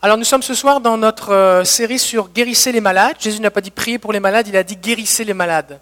Alors nous sommes ce soir dans notre euh, série sur guérissez les malades. Jésus n'a pas dit prier pour les malades, il a dit guérissez les malades.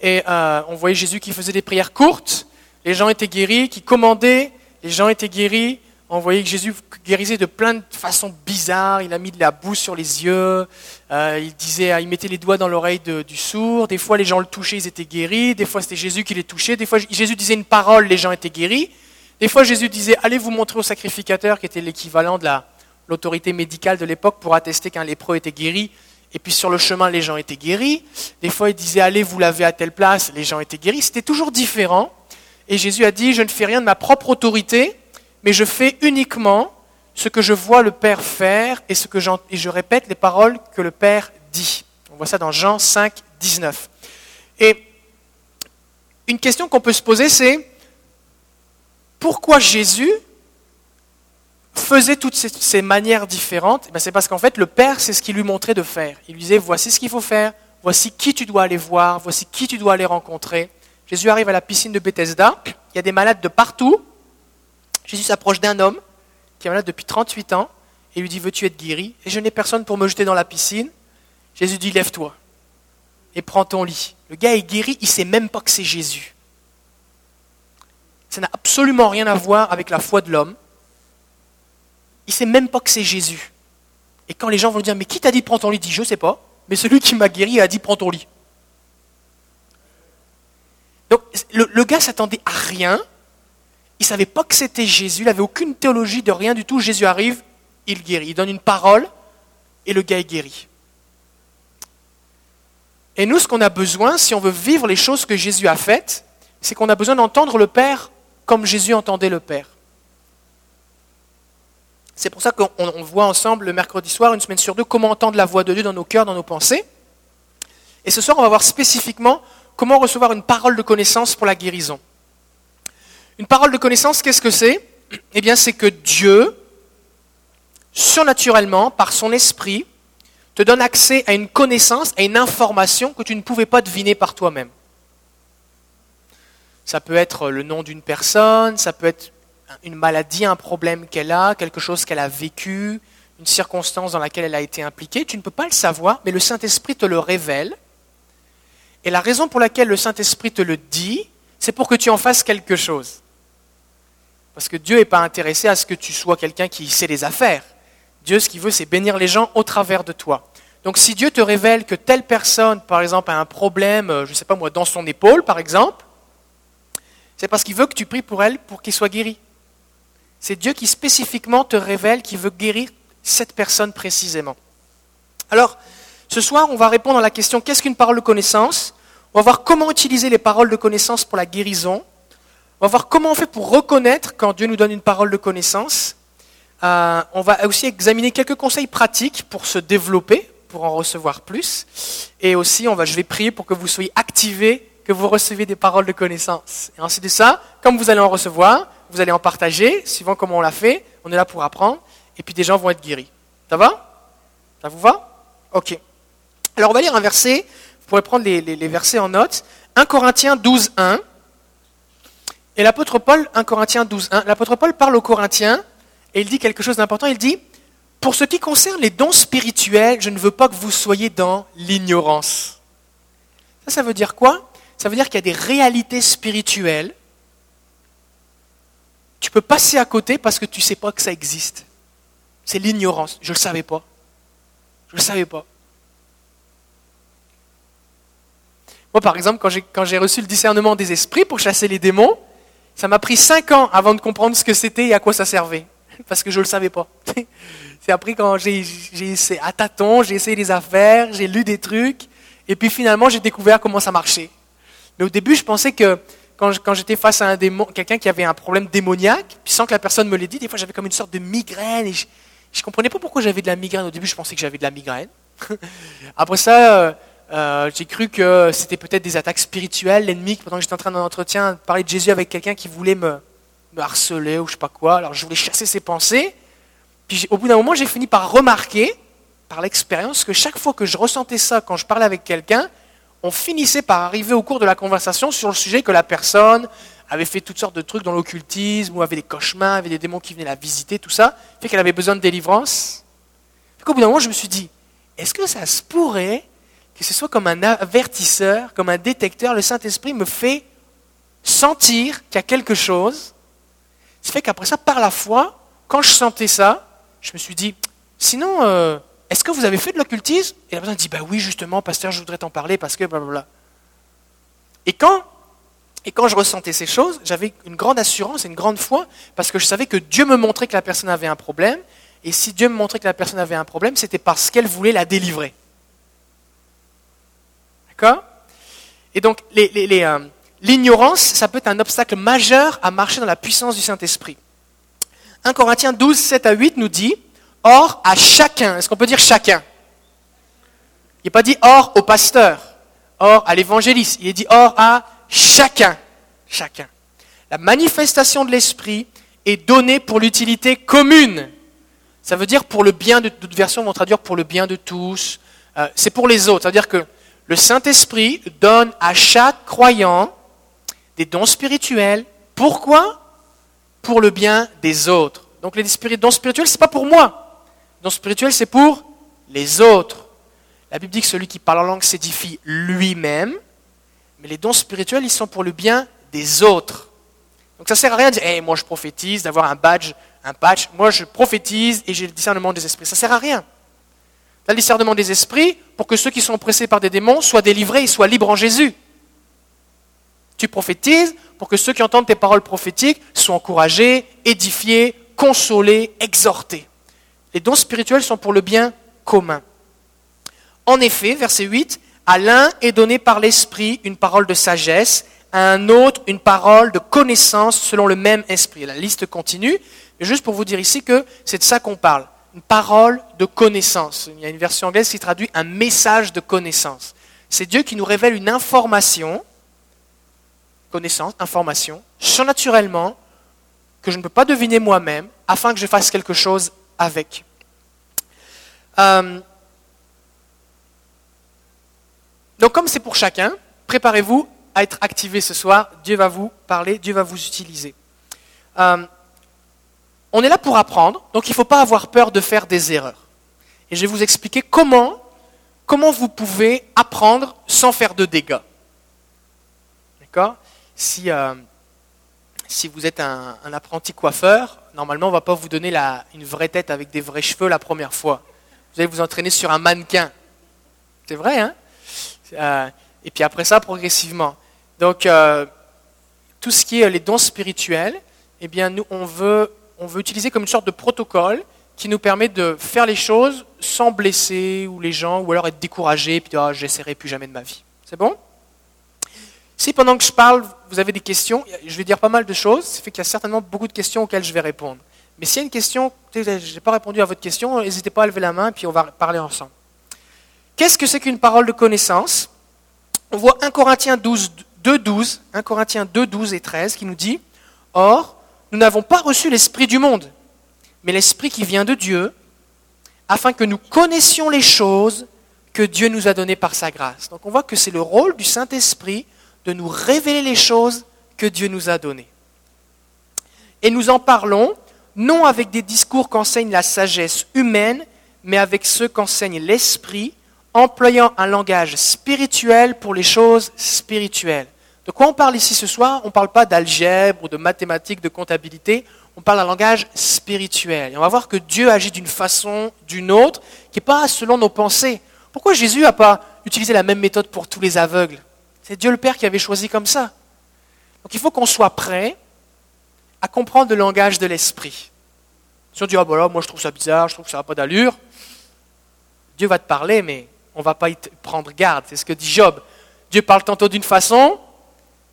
Et euh, on voyait Jésus qui faisait des prières courtes, les gens étaient guéris, qui commandait, les gens étaient guéris. On voyait que Jésus guérissait de plein de façons bizarres. Il a mis de la boue sur les yeux. Euh, il disait, il mettait les doigts dans l'oreille du sourd. Des fois, les gens le touchaient, ils étaient guéris. Des fois, c'était Jésus qui les touchait. Des fois, Jésus disait une parole, les gens étaient guéris. Des fois, Jésus disait, allez vous montrer au sacrificateur, qui était l'équivalent de la, l'autorité médicale de l'époque pour attester qu'un lépreux était guéri. Et puis sur le chemin, les gens étaient guéris. Des fois, il disait, allez vous laver à telle place, les gens étaient guéris. C'était toujours différent. Et Jésus a dit, je ne fais rien de ma propre autorité, mais je fais uniquement ce que je vois le Père faire et, ce que et je répète les paroles que le Père dit. On voit ça dans Jean 5, 19. Et une question qu'on peut se poser, c'est pourquoi Jésus faisait toutes ces, manières différentes, eh ben, c'est parce qu'en fait, le Père, c'est ce qu'il lui montrait de faire. Il lui disait, voici ce qu'il faut faire, voici qui tu dois aller voir, voici qui tu dois aller rencontrer. Jésus arrive à la piscine de Bethesda, il y a des malades de partout. Jésus s'approche d'un homme qui est malade depuis 38 ans et lui dit, veux-tu être guéri? Et je n'ai personne pour me jeter dans la piscine. Jésus dit, lève-toi et prends ton lit. Le gars est guéri, il ne sait même pas que c'est Jésus. Ça n'a absolument rien à voir avec la foi de l'homme. Il ne sait même pas que c'est Jésus. Et quand les gens vont lui dire, mais qui t'a dit prends ton lit? Il dit, je ne sais pas, mais celui qui m'a guéri a dit prends ton lit. Donc le, le gars s'attendait à rien. Il ne savait pas que c'était Jésus. Il n'avait aucune théologie de rien du tout. Jésus arrive, il guérit. Il donne une parole et le gars est guéri. Et nous, ce qu'on a besoin, si on veut vivre les choses que Jésus a faites, c'est qu'on a besoin d'entendre le Père comme Jésus entendait le Père. C'est pour ça qu'on voit ensemble le mercredi soir, une semaine sur deux, comment entendre la voix de Dieu dans nos cœurs, dans nos pensées. Et ce soir, on va voir spécifiquement comment recevoir une parole de connaissance pour la guérison. Une parole de connaissance, qu'est-ce que c'est? Eh bien, c'est que Dieu, surnaturellement, par son esprit, te donne accès à une connaissance, à une information que tu ne pouvais pas deviner par toi-même. Ça peut être le nom d'une personne, ça peut être une maladie, un problème qu'elle a, quelque chose qu'elle a vécu, une circonstance dans laquelle elle a été impliquée. Tu ne peux pas le savoir, mais le Saint-Esprit te le révèle. Et la raison pour laquelle le Saint-Esprit te le dit, c'est pour que tu en fasses quelque chose. Parce que Dieu n'est pas intéressé à ce que tu sois quelqu'un qui sait les affaires. Dieu, ce qu'il veut, c'est bénir les gens au travers de toi. Donc si Dieu te révèle que telle personne, par exemple, a un problème, euh, je ne sais pas moi, dans son épaule, par exemple, c'est parce qu'il veut que tu pries pour elle pour qu'il soit guéri. C'est Dieu qui spécifiquement te révèle qu'il veut guérir cette personne précisément. Alors, ce soir, on va répondre à la question qu'est-ce qu'une parole de connaissance? On va voir comment utiliser les paroles de connaissance pour la guérison. On va voir comment on fait pour reconnaître quand Dieu nous donne une parole de connaissance. Euh, on va aussi examiner quelques conseils pratiques pour se développer, pour en recevoir plus. Et aussi, on va, je vais prier pour que vous soyez activés, que vous recevez des paroles de connaissance. Et ensuite de ça, comme vous allez en recevoir, vous allez en partager, suivant comment on l'a fait. On est là pour apprendre. Et puis des gens vont être guéris. Ça va? Ça vous va? Ok. Alors on va lire un verset. Vous pourrez prendre les, versets en note. 1 Corinthiens 12, 1. Et l'apôtre Paul, 1 Corinthiens 12, 1. L'apôtre Paul parle aux Corinthiens et il dit quelque chose d'important. Il dit Pour ce qui concerne les dons spirituels, je ne veux pas que vous soyez dans l'ignorance. Ça, ça veut dire quoi? Ça veut dire qu'il y a des réalités spirituelles tu peux passer à côté parce que tu ne sais pas que ça existe. C'est l'ignorance. Je ne le savais pas. Je ne le savais pas. Moi, par exemple, quand j'ai reçu le discernement des esprits pour chasser les démons, ça m'a pris cinq ans avant de comprendre ce que c'était et à quoi ça servait. Parce que je ne le savais pas. C'est après quand j'ai essayé à tâtons, j'ai essayé des affaires, j'ai lu des trucs, et puis finalement j'ai découvert comment ça marchait. Mais au début, je pensais que quand, j'étais face à quelqu'un qui avait un problème démoniaque, puis sans que la personne me l'ait dit, des fois j'avais comme une sorte de migraine et je, ne comprenais pas pourquoi j'avais de la migraine. Au début, je pensais que j'avais de la migraine. Après ça, euh, euh, j'ai cru que c'était peut-être des attaques spirituelles, l'ennemi, pendant que j'étais en train d'un entretien, parler de Jésus avec quelqu'un qui voulait me, harceler ou je sais pas quoi. Alors je voulais chasser ses pensées. Puis au bout d'un moment, j'ai fini par remarquer, par l'expérience, que chaque fois que je ressentais ça quand je parlais avec quelqu'un, on finissait par arriver au cours de la conversation sur le sujet que la personne avait fait toutes sortes de trucs dans l'occultisme, ou avait des cauchemars, avait des démons qui venaient la visiter, tout ça, fait qu'elle avait besoin de délivrance. Puis au bout d'un moment, je me suis dit, est-ce que ça se pourrait que ce soit comme un avertisseur, comme un détecteur, le Saint-Esprit me fait sentir qu'il y a quelque chose? Ce fait qu'après ça, par la foi, quand je sentais ça, je me suis dit, sinon, euh, est-ce que vous avez fait de l'occultisme? Et la personne dit, bah oui, justement, pasteur, je voudrais t'en parler parce que blablabla. Et quand, et quand je ressentais ces choses, j'avais une grande assurance et une grande foi parce que je savais que Dieu me montrait que la personne avait un problème. Et si Dieu me montrait que la personne avait un problème, c'était parce qu'elle voulait la délivrer. D'accord? Et donc, euh, l'ignorance, ça peut être un obstacle majeur à marcher dans la puissance du Saint-Esprit. 1 Corinthiens 12, 7 à 8 nous dit Or à chacun, est-ce qu'on peut dire chacun? Il n'est pas dit or au pasteur, or à l'évangéliste, il est dit or à chacun. Chacun. La manifestation de l'Esprit est donnée pour l'utilité commune. Ça veut dire pour le bien de toute version vont traduire pour le bien de tous. Euh, c'est pour les autres. Ça veut dire que le Saint-Esprit donne à chaque croyant des dons spirituels. Pourquoi? Pour le bien des autres. Donc les dons spirituels, ce n'est pas pour moi. Les dons spirituels, c'est pour les autres. La Bible dit que celui qui parle en langue s'édifie lui-même, mais les dons spirituels, ils sont pour le bien des autres. Donc ça ne sert à rien de dire, hey, moi je prophétise, d'avoir un badge, un patch, moi je prophétise et j'ai le discernement des esprits. Ça ne sert à rien le discernement des esprits pour que ceux qui sont oppressés par des démons soient délivrés et soient libres en Jésus. Tu prophétises pour que ceux qui entendent tes paroles prophétiques soient encouragés, édifiés, consolés, exhortés. Les dons spirituels sont pour le bien commun. En effet, verset 8, à l'un est donné par l'Esprit une parole de sagesse, à un autre une parole de connaissance selon le même esprit. La liste continue, mais juste pour vous dire ici que c'est de ça qu'on parle une parole de connaissance. Il y a une version anglaise qui traduit un message de connaissance. C'est Dieu qui nous révèle une information, connaissance, information, surnaturellement, que je ne peux pas deviner moi-même, afin que je fasse quelque chose avec. Euh, donc comme c'est pour chacun, préparez-vous à être activé ce soir. Dieu va vous parler, Dieu va vous utiliser. Euh, on est là pour apprendre, donc il ne faut pas avoir peur de faire des erreurs. Et je vais vous expliquer comment, comment vous pouvez apprendre sans faire de dégâts. D'accord? Si, euh, si vous êtes un, apprenti coiffeur, normalement on ne va pas vous donner une vraie tête avec des vrais cheveux la première fois. Vous allez vous entraîner sur un mannequin. C'est vrai, hein? Euh, Et puis après ça, progressivement. Donc, euh, tout ce qui est les dons spirituels, eh bien, nous, on veut on veut utiliser comme une sorte de protocole qui nous permet de faire les choses sans blesser ou les gens, ou alors être découragé, puis dire ah, j'essaierai plus jamais de ma vie. C'est bon? Si pendant que je parle, vous avez des questions, je vais dire pas mal de choses, ça fait qu'il y a certainement beaucoup de questions auxquelles je vais répondre. Mais s'il y a une question, je n'ai pas répondu à votre question, n'hésitez pas à lever la main, puis on va parler ensemble. Qu'est-ce que c'est qu'une parole de connaissance? On voit 1 Corinthiens 12, 2, 12, 1 Corinthiens 2, 12 et 13 qui nous dit Or, nous n'avons pas reçu l'Esprit du monde, mais l'Esprit qui vient de Dieu, afin que nous connaissions les choses que Dieu nous a données par sa grâce. Donc on voit que c'est le rôle du Saint-Esprit de nous révéler les choses que Dieu nous a données. Et nous en parlons non avec des discours qu'enseigne la sagesse humaine, mais avec ceux qu'enseigne l'Esprit, employant un langage spirituel pour les choses spirituelles. De quoi on parle ici ce soir? On ne parle pas d'algèbre de mathématiques, de comptabilité, on parle d'un langage spirituel. Et on va voir que Dieu agit d'une façon, d'une autre, qui n'est pas selon nos pensées. Pourquoi Jésus n'a pas utilisé la même méthode pour tous les aveugles? C'est Dieu le Père qui avait choisi comme ça. Donc il faut qu'on soit prêt à comprendre le langage de l'esprit. Si on dit, ah ben moi je trouve ça bizarre, je trouve que ça n'a pas d'allure, Dieu va te parler, mais on ne va pas y prendre garde. C'est ce que dit Job. Dieu parle tantôt d'une façon,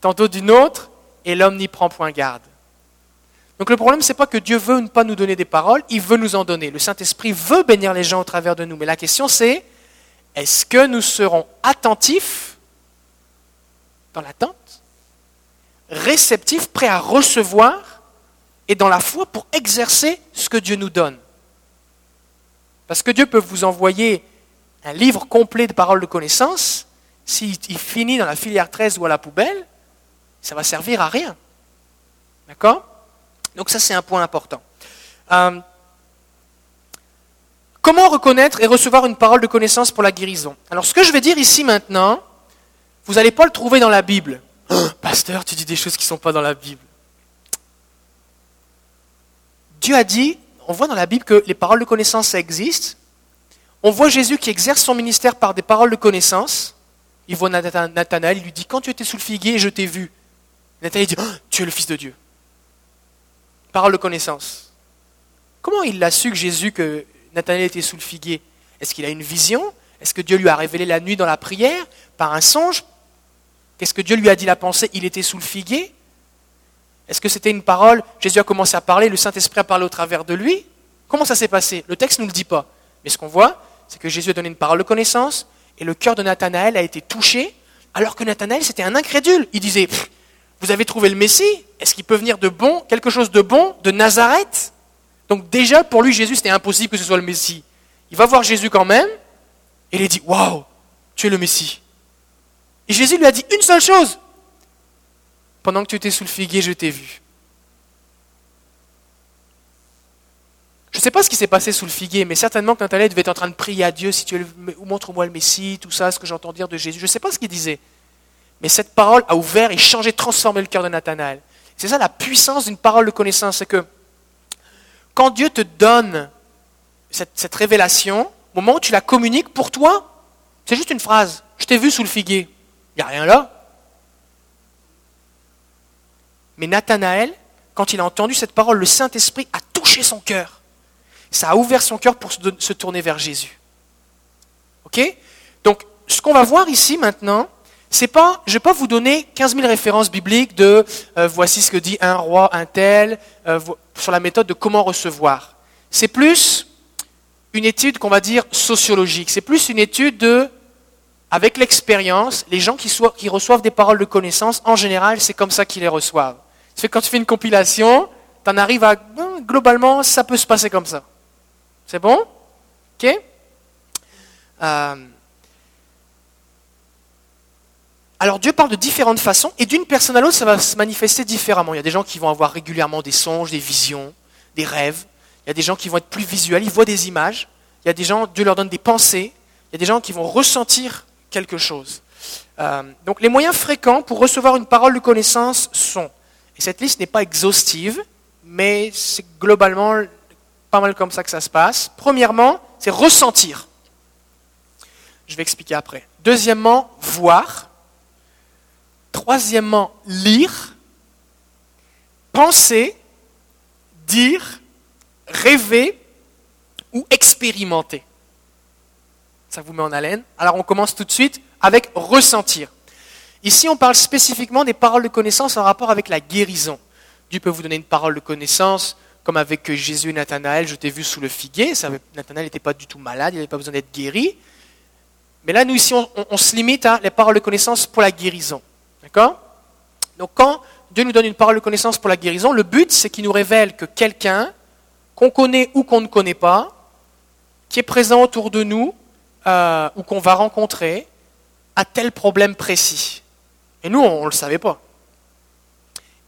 tantôt d'une autre, et l'homme n'y prend point garde. Donc le problème, ce n'est pas que Dieu veut ne pas nous donner des paroles, il veut nous en donner. Le Saint-Esprit veut bénir les gens au travers de nous. Mais la question c'est, est-ce que nous serons attentifs dans l'attente, réceptifs, prêts à recevoir et dans la foi pour exercer ce que Dieu nous donne Parce que Dieu peut vous envoyer un livre complet de paroles de connaissance, s'il finit dans la filière 13 ou à la poubelle, ça va servir à rien. D'accord? Donc ça, c'est un point important. Euh, comment reconnaître et recevoir une parole de connaissance pour la guérison? Alors ce que je vais dire ici maintenant, vous n'allez pas le trouver dans la Bible. pasteur, tu dis des choses qui ne sont pas dans la Bible. Dieu a dit, on voit dans la Bible que les paroles de connaissance, ça existe. On voit Jésus qui exerce son ministère par des paroles de connaissance. Il voit Nathanaël, il lui dit, quand tu étais sous le figuier, je t'ai vu. Nathanaël dit, tu es le Fils de Dieu. Parole de connaissance. Comment il a su que Jésus, que Nathanaël était sous le figuier? Est-ce qu'il a une vision? Est-ce que Dieu lui a révélé la nuit dans la prière? Par un songe? Qu'est-ce que Dieu lui a dit la pensée Il était sous le figuier Est-ce que c'était une parole Jésus a commencé à parler, le Saint-Esprit a parlé au travers de lui Comment ça s'est passé Le texte ne nous le dit pas. Mais ce qu'on voit, c'est que Jésus a donné une parole de connaissance et le cœur de Nathanaël a été touché, alors que Nathanaël, c'était un incrédule. Il disait Vous avez trouvé le Messie Est-ce qu'il peut venir de bon, quelque chose de bon, de Nazareth Donc, déjà, pour lui, Jésus, c'était impossible que ce soit le Messie. Il va voir Jésus quand même, et il dit Waouh, tu es le Messie. Et Jésus lui a dit une seule chose. Pendant que tu étais sous le figuier, je t'ai vu. Je ne sais pas ce qui s'est passé sous le figuier, mais certainement que Nathanaël devait être en train de prier à Dieu, si tu montre-moi le Messie, tout ça, ce que j'entends dire de Jésus. Je ne sais pas ce qu'il disait. Mais cette parole a ouvert et changé, transformé le cœur de Nathanaël. C'est ça la puissance d'une parole de connaissance, c'est que quand Dieu te donne cette révélation, au moment où tu la communiques, pour toi, c'est juste une phrase. Je t'ai vu sous le figuier. Il n'y a rien là. Mais Nathanaël, quand il a entendu cette parole, le Saint-Esprit a touché son cœur. Ça a ouvert son cœur pour se tourner vers Jésus. OK? Donc, ce qu'on va voir ici maintenant, c'est pas, je ne vais pas vous donner 15 000 références bibliques de euh, voici ce que dit un roi, un tel, euh, sur la méthode de comment recevoir. C'est plus une étude qu'on va dire sociologique. C'est plus une étude de avec l'expérience, les gens qui, reçoivent des paroles de connaissance, en général, c'est comme ça qu'ils les reçoivent. C'est quand tu fais une compilation, tu en arrives à, ben, globalement, ça peut se passer comme ça. C'est bon? Ok? Euh, Alors Dieu parle de différentes façons, et d'une personne à l'autre, ça va se manifester différemment. Il y a des gens qui vont avoir régulièrement des songes, des visions, des rêves. Il y a des gens qui vont être plus visuels, ils voient des images. Il y a des gens, Dieu leur donne des pensées. Il y a des gens qui vont ressentir quelque chose. Euh, donc les moyens fréquents pour recevoir une parole de connaissance sont, et cette liste n'est pas exhaustive, mais c'est globalement pas mal comme ça que ça se passe. Premièrement, c'est ressentir. Je vais expliquer après. Deuxièmement, voir. Troisièmement, lire. Penser, dire, rêver ou expérimenter. Ça vous met en haleine Alors on commence tout de suite avec ressentir. Ici, on parle spécifiquement des paroles de connaissance en rapport avec la guérison. Dieu peut vous donner une parole de connaissance, comme avec Jésus et Nathanaël, je t'ai vu sous le figuier. Nathanaël n'était pas du tout malade, il n'avait pas besoin d'être guéri. Mais là, nous, ici, on, se limite à les paroles de connaissance pour la guérison. D'accord? Donc, quand Dieu nous donne une parole de connaissance pour la guérison, le but, c'est qu'il nous révèle que quelqu'un, qu'on connaît ou qu'on ne connaît pas, qui est présent autour de nous, euh, ou qu'on va rencontrer a tel problème précis. Et nous, on ne le savait pas.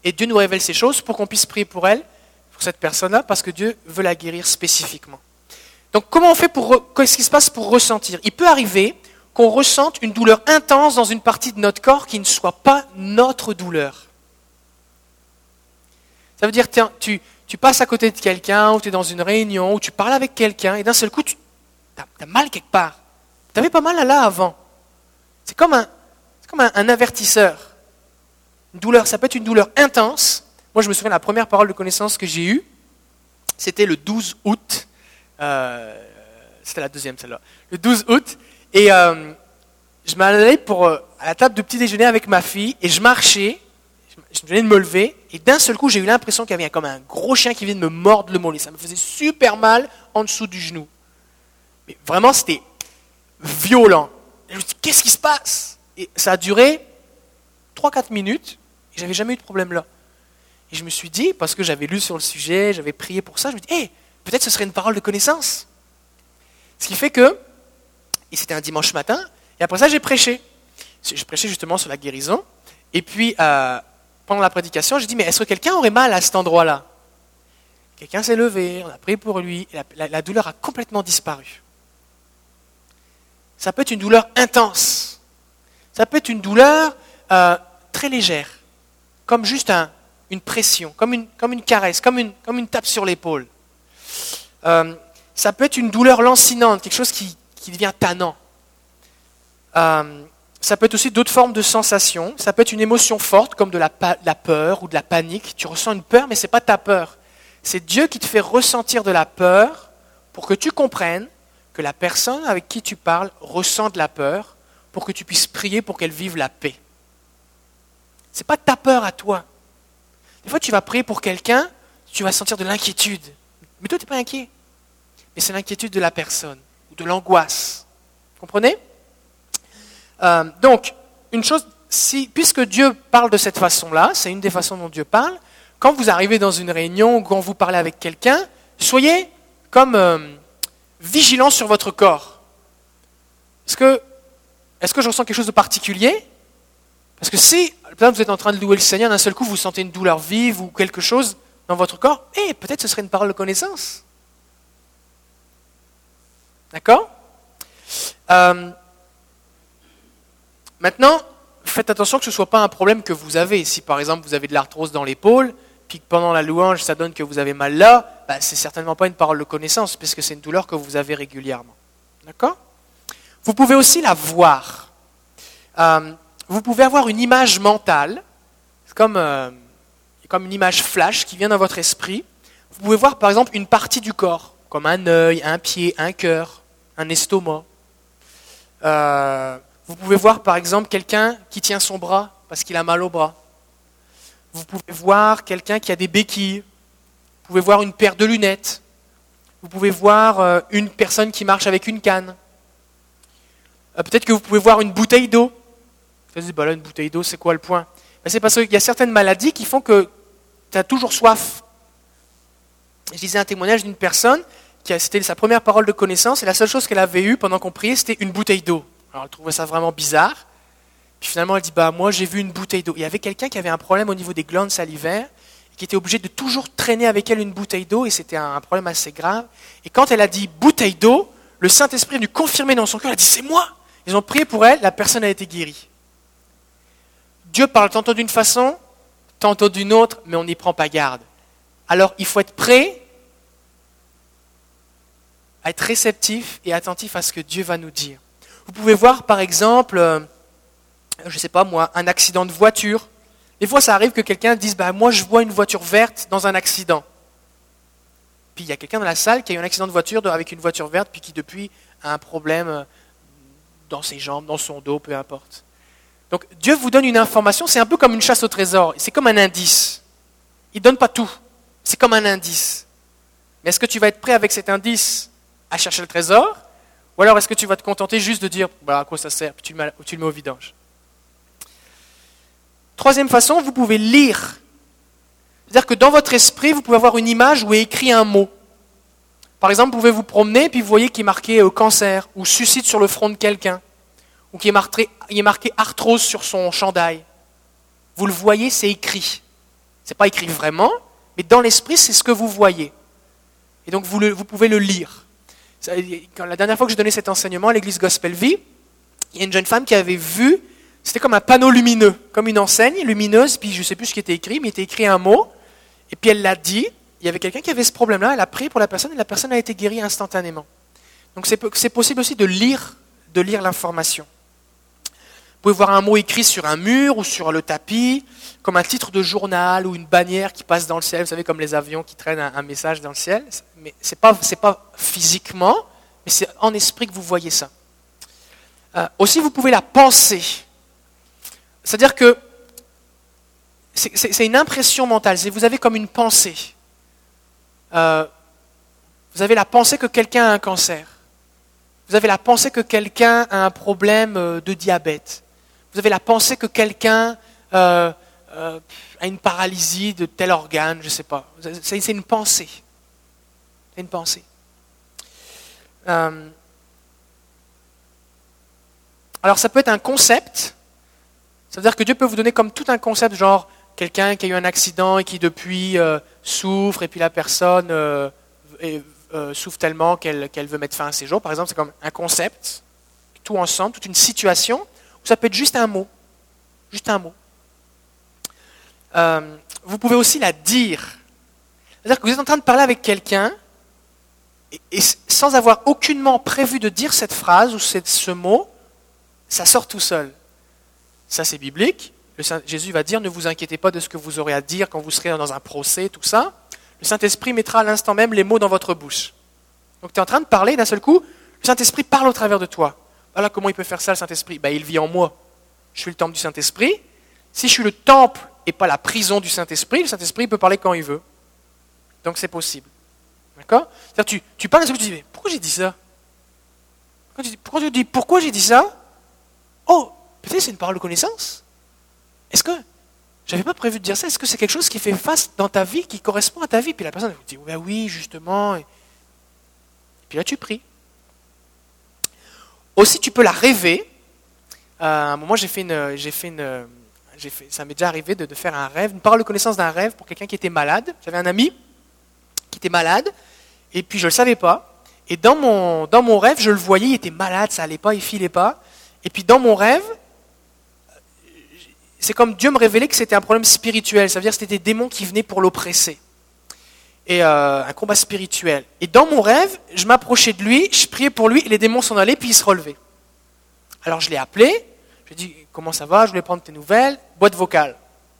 Et Dieu nous révèle ces choses pour qu'on puisse prier pour elle, pour cette personne-là, parce que Dieu veut la guérir spécifiquement. Donc comment on fait pour... Qu'est-ce qui se passe pour ressentir? Il peut arriver qu'on ressente une douleur intense dans une partie de notre corps qui ne soit pas notre douleur. Ça veut dire tu, tu passes à côté de quelqu'un, ou tu es dans une réunion, ou tu parles avec quelqu'un, et d'un seul coup, tu as mal quelque part. Avais pas mal à là avant. C'est comme, un, comme un, avertisseur. Une douleur, ça peut être une douleur intense. Moi, je me souviens, la première parole de connaissance que j'ai eue, c'était le 12 août. Euh, c'était la deuxième, celle-là. Le 12 août. Et euh, je m'allais pour, euh, à la table de petit déjeuner avec ma fille, et je marchais, je venais de me lever, et d'un seul coup, j'ai eu l'impression qu'il y avait comme un gros chien qui vient de me mordre le mollet. Ça me faisait super mal en dessous du genou. Mais vraiment, c'était violent. Je me dis, qu'est-ce qui se passe? Et ça a duré 3-4 minutes, et j'avais jamais eu de problème là. Et je me suis dit, parce que j'avais lu sur le sujet, j'avais prié pour ça, je me dis, hé, peut-être ce serait une parole de connaissance. Ce qui fait que, et c'était un dimanche matin, et après ça, j'ai prêché. Je prêchais justement sur la guérison, et puis, euh, pendant la prédication, j'ai dit, mais est-ce que quelqu'un aurait mal à cet endroit-là? Quelqu'un s'est levé, on a prié pour lui, la, douleur a complètement disparu. Ça peut être une douleur intense. Ça peut être une douleur euh, très légère, comme juste une pression, comme une, comme une caresse, comme une, comme une tape sur l'épaule. Euh, ça peut être une douleur lancinante, quelque chose qui, devient tannant. Euh, ça peut être aussi d'autres formes de sensations. Ça peut être une émotion forte, comme de la, la peur ou de la panique. Tu ressens une peur, mais ce n'est pas ta peur. C'est Dieu qui te fait ressentir de la peur pour que tu comprennes que la personne avec qui tu parles ressent de la peur pour que tu puisses prier pour qu'elle vive la paix. Ce n'est pas ta peur à toi. Des fois, tu vas prier pour quelqu'un, tu vas sentir de l'inquiétude. Mais toi, tu n'es pas inquiet. Mais c'est l'inquiétude de la personne ou de l'angoisse. Comprenez? Euh, Donc, une chose, puisque Dieu parle de cette façon-là, c'est une des façons dont Dieu parle, quand vous arrivez dans une réunion ou quand vous parlez avec quelqu'un, soyez comme euh, vigilant sur votre corps. Est-ce que, est que je ressens quelque chose de particulier? Parce que si, vous êtes en train de louer le Seigneur, d'un seul coup vous sentez une douleur vive ou quelque chose dans votre corps, eh, peut-être ce serait une parole de connaissance. D'accord? Euh, Maintenant, faites attention que ce ne soit pas un problème que vous avez. Si par exemple vous avez de l'arthrose dans l'épaule, puis pendant la louange, ça donne que vous avez mal là, bah, c'est certainement pas une parole de connaissance, puisque c'est une douleur que vous avez régulièrement. D'accord? Vous pouvez aussi la voir. Euh, vous pouvez avoir une image mentale, comme, euh, comme une image flash qui vient dans votre esprit. Vous pouvez voir par exemple une partie du corps, comme un œil, un pied, un cœur, un estomac. Euh, vous pouvez voir par exemple quelqu'un qui tient son bras parce qu'il a mal au bras. Vous pouvez voir quelqu'un qui a des béquilles. Vous pouvez voir une paire de lunettes. Vous pouvez voir euh, une personne qui marche avec une canne. Euh, peut-être que vous pouvez voir une bouteille d'eau. Vous dites, bah une bouteille d'eau, c'est quoi le point? Ben, C'est parce qu'il y a certaines maladies qui font que tu as toujours soif. Je disais un témoignage d'une personne qui c'était sa première parole de connaissance et la seule chose qu'elle avait eue pendant qu'on priait, c'était une bouteille d'eau. Alors elle trouvait ça vraiment bizarre. Puis finalement, elle dit Bah, moi, j'ai vu une bouteille d'eau. Il y avait quelqu'un qui avait un problème au niveau des glandes salivaires, qui était obligé de toujours traîner avec elle une bouteille d'eau, et c'était un problème assez grave. Et quand elle a dit bouteille d'eau, le Saint-Esprit a dû confirmer dans son cœur Elle a dit C'est moi Ils ont prié pour elle, la personne a été guérie. Dieu parle tantôt d'une façon, tantôt d'une autre, mais on n'y prend pas garde. Alors, il faut être prêt à être réceptif et attentif à ce que Dieu va nous dire. Vous pouvez voir, par exemple, euh, je ne sais pas moi, un accident de voiture. Des fois, ça arrive que quelqu'un dise bah, Moi, je vois une voiture verte dans un accident. Puis il y a quelqu'un dans la salle qui a eu un accident de voiture avec une voiture verte, puis qui depuis a un problème euh, dans ses jambes, dans son dos, peu importe. Donc Dieu vous donne une information, c'est un peu comme une chasse au trésor, c'est comme un indice. Il ne donne pas tout, c'est comme un indice. Mais est-ce que tu vas être prêt avec cet indice à chercher le trésor? Ou alors est-ce que tu vas te contenter juste de dire bah, à quoi ça sert, puis tu tu le mets au vidange Troisième façon, vous pouvez lire. C'est-à-dire que dans votre esprit, vous pouvez avoir une image où est écrit un mot. Par exemple, vous pouvez vous promener, puis vous voyez qu'il est marqué euh, cancer, ou suicide sur le front de quelqu'un, ou qu'il est, marqué, marqué arthrose sur son chandail. Vous le voyez, c'est écrit. Ce n'est pas écrit vraiment, mais dans l'esprit, c'est ce que vous voyez. Et donc, vous, pouvez le lire. la dernière fois que je donnais cet enseignement à l'église Gospel Vie, il y a une jeune femme qui avait vu c'était comme un panneau lumineux, comme une enseigne lumineuse, puis je ne sais plus ce qui était écrit, mais il était écrit un mot, et puis elle l'a dit, il y avait quelqu'un qui avait ce problème-là, elle a prié pour la personne, et la personne a été guérie instantanément. Donc c'est possible aussi de lire, de lire l'information. Vous pouvez voir un mot écrit sur un mur ou sur le tapis, comme un titre de journal ou une bannière qui passe dans le ciel, vous savez, comme les avions qui traînent un, message dans le ciel. Mais ce n'est pas, physiquement, mais c'est en esprit que vous voyez ça. Euh, aussi, vous pouvez la penser. C'est-à-dire que c'est une impression mentale. Vous avez comme une pensée. Euh, vous avez la pensée que quelqu'un a un cancer. Vous avez la pensée que quelqu'un a un problème euh, de diabète. Vous avez la pensée que quelqu'un euh, a une paralysie de tel organe, je ne sais pas. C'est une pensée. C'est une pensée. alors ça peut être un concept, c'est-à-dire que Dieu peut vous donner comme tout un concept, genre quelqu'un qui a eu un accident et qui depuis euh, souffre, et puis la personne euh, euh, souffre tellement qu'elle veut mettre fin à ses jours. Par exemple, c'est comme un concept, tout ensemble, toute une situation, où ça peut être juste un mot. Juste un mot. vous pouvez aussi la dire. C'est-à-dire que vous êtes en train de parler avec quelqu'un, et, sans avoir aucunement prévu de dire cette phrase ou ce mot, ça sort tout seul. Ça, c'est biblique. Jésus va dire, ne vous inquiétez pas de ce que vous aurez à dire quand vous serez dans un procès, tout ça. Le Saint-Esprit mettra à l'instant même les mots dans votre bouche. Donc tu es en train de parler, d'un seul coup, le Saint-Esprit parle au travers de toi. Voilà comment il peut faire ça, le Saint-Esprit. Ben, il vit en moi. Je suis le temple du Saint-Esprit. Si je suis le temple et pas la prison du Saint-Esprit, le Saint-Esprit peut parler quand il veut. Donc c'est possible. D'accord? Tu, tu parles, tu dis, mais pourquoi j'ai dit ça? Pourquoi tu dis, pourquoi j'ai dit ça? Oh, peut-être c'est une parole de connaissance. Est-ce que j'avais pas prévu de dire ça? Est-ce que c'est quelque chose qui fait face dans ta vie, qui correspond à ta vie? Puis la personne vous dit, ben oui, justement. Et puis là, tu pries. Aussi, tu peux la rêver. Euh, à un moment, j'ai fait une, j'ai fait une, ça m'est déjà arrivé de, de, faire un rêve, une parole de connaissance d'un rêve pour quelqu'un qui était malade. J'avais un ami qui était malade, et puis je ne le savais pas. Et dans mon, dans mon rêve, je le voyais, il était malade, ça allait pas, il filait pas. Et puis dans mon rêve, c'est comme Dieu me révélait que c'était un problème spirituel, ça veut dire que c'était des démons qui venaient pour l'oppresser. Et euh, un combat spirituel. Et dans mon rêve, je m'approchais de lui, je priais pour lui, et les démons s'en allaient, puis ils se relevaient. Alors je l'ai appelé, je lui ai dit comment ça va, je voulais prendre tes nouvelles, boîte vocale.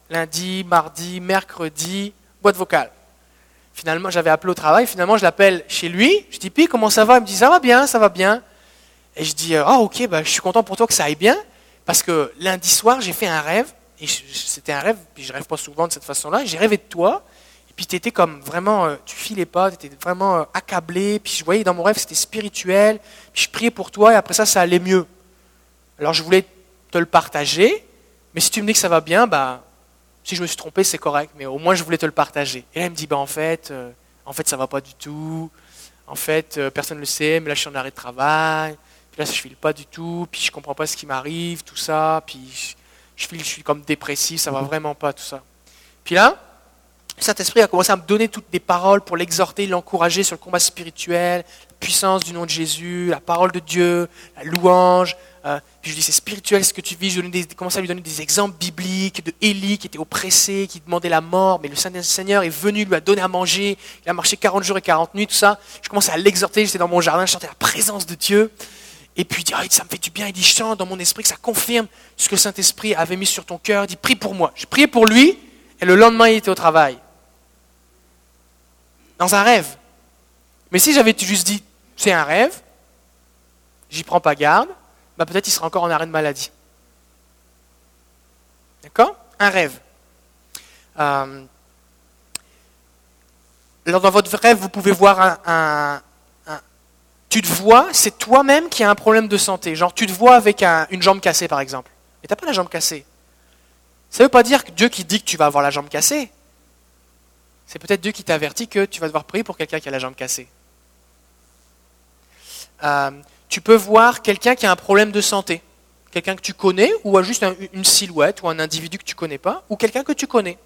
Lundi, mardi, mercredi, boîte vocale. Finalement, j'avais appelé au travail, finalement je l'appelle chez lui, je dis puis comment ça va? Il me dit ça va bien, ça va bien. Et je dis ah ok, bah, je suis content pour toi que ça aille bien. Parce que lundi soir, j'ai fait un rêve, et c'était un rêve, puis je rêve pas souvent de cette façon-là, j'ai rêvé de toi, et puis tu étais comme vraiment, euh, tu filais pas, tu étais vraiment euh, accablé, puis je voyais dans mon rêve c'était spirituel, puis je priais pour toi, et après ça, ça allait mieux. Alors je voulais te le partager, mais si tu me dis que ça va bien, bah, si je me suis trompé, c'est correct, mais au moins je voulais te le partager. Et là, il me dit, bah, en fait, euh, en fait, ça va pas du tout, en fait, personne ne le sait, mais là, je suis en arrêt de travail, puis là, je file pas du tout, puis je comprends pas ce qui m'arrive, tout ça, puis je, file, je suis comme dépressif, ça va vraiment pas, tout ça. Puis là, le Saint-Esprit a commencé à me donner toutes des paroles pour l'exhorter, l'encourager sur le combat spirituel, la puissance du nom de Jésus, la parole de Dieu, la louange. Euh, puis je dis, c'est spirituel ce que tu vis. Je commence à lui donner des exemples bibliques de Élie qui était oppressé, qui demandait la mort, mais le Seigneur est venu, lui a donné à manger, il a marché 40 jours et 40 nuits, tout ça. Je commence à l'exhorter, j'étais dans mon jardin, je sentais la présence de Dieu. Et puis il dit, ah, ça me fait du bien. Il dit, je sens dans mon esprit que ça confirme ce que le Saint-Esprit avait mis sur ton cœur. Il dit, prie pour moi. J'ai prié pour lui, et le lendemain, il était au travail. Dans un rêve. Mais si j'avais juste dit, c'est un rêve, j'y prends pas garde, bah peut-être il sera encore en arrêt de maladie. D'accord? Un rêve. Euh, dans votre rêve, vous pouvez voir un, tu te vois, c'est toi-même qui as un problème de santé. Genre, tu te vois avec une jambe cassée, par exemple. Mais tu n'as pas la jambe cassée. Ça ne veut pas dire que Dieu qui dit que tu vas avoir la jambe cassée. C'est peut-être Dieu qui t'avertit que tu vas devoir prier pour quelqu'un qui a la jambe cassée. Euh, tu peux voir quelqu'un qui a un problème de santé. Quelqu'un que tu connais, ou juste une silhouette, ou un individu que tu connais pas, ou quelqu'un que tu connais.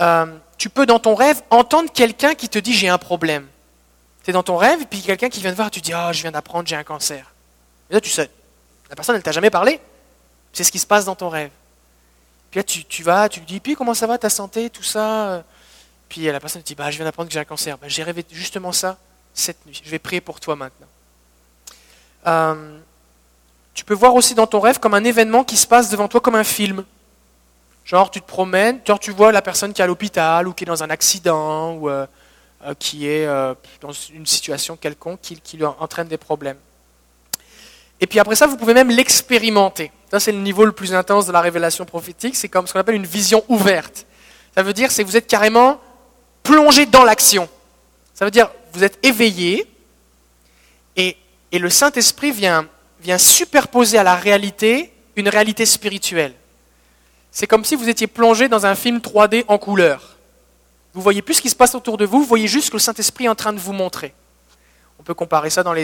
Euh, tu peux dans ton rêve entendre quelqu'un qui te dit j'ai un problème. Tu es dans ton rêve, et puis quelqu'un qui vient te voir, tu dis, ah, je viens d'apprendre, j'ai un cancer. Et là, tu sais, la personne, elle t'a jamais parlé. C'est ce qui se passe dans ton rêve. Puis là, tu, vas, tu lui dis, puis comment ça va, ta santé, tout ça Puis la personne te dit, bah, je viens d'apprendre que j'ai un cancer. Bah, j'ai rêvé justement ça cette nuit. Je vais prier pour toi maintenant. Euh, tu peux voir aussi dans ton rêve comme un événement qui se passe devant toi comme un film. Genre, tu te promènes, genre, tu vois la personne qui est à l'hôpital ou qui est dans un accident ou euh, euh, qui est euh, dans une situation quelconque qui, lui entraîne des problèmes. Et puis après ça, vous pouvez même l'expérimenter. Ça, c'est le niveau le plus intense de la révélation prophétique. C'est comme ce qu'on appelle une vision ouverte. Ça veut dire que vous êtes carrément plongé dans l'action. Ça veut dire vous êtes éveillé et, et le Saint-Esprit vient, vient superposer à la réalité une réalité spirituelle. C'est comme si vous étiez plongé dans un film 3D en couleur. Vous voyez plus ce qui se passe autour de vous, vous voyez juste ce que le Saint-Esprit est en train de vous montrer. On peut comparer ça dans,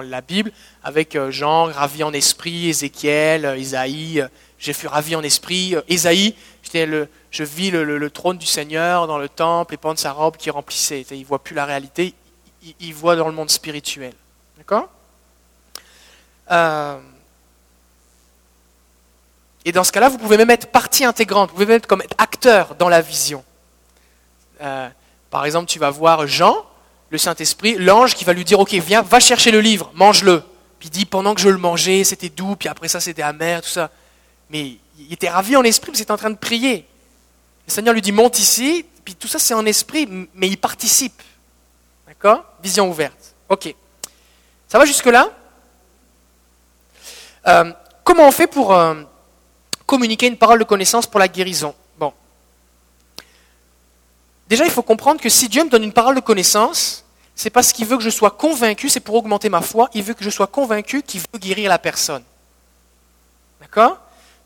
la Bible avec euh, Jean, ravi en esprit, Ézéchiel, euh, Isaïe, euh, j'ai fui ravi en esprit. Ésaïe, le, je vis le, trône du Seigneur dans le temple, et de sa robe qui remplissait. Il ne voit plus la réalité, il, voit dans le monde spirituel. D'accord? Euh, Et dans ce cas-là, vous pouvez même être partie intégrante, vous pouvez même être comme acteur dans la vision. Euh, par exemple, tu vas voir Jean, le Saint-Esprit, l'ange qui va lui dire, OK, viens, va chercher le livre, mange-le. Puis il dit, pendant que je le mangeais, c'était doux, puis après ça, c'était amer, tout ça. Mais il était ravi en esprit parce qu'il était en train de prier. Le Seigneur lui dit, monte ici, puis tout ça, c'est en esprit, mais il participe. D'accord? Vision ouverte. OK. Ça va jusque-là? Euh, Comment on fait pour euh, communiquer une parole de connaissance pour la guérison? Déjà, il faut comprendre que si Dieu me donne une parole de connaissance, c'est parce qu'il veut que je sois convaincu, c'est pour augmenter ma foi, il veut que je sois convaincu qu'il veut guérir la personne. D'accord?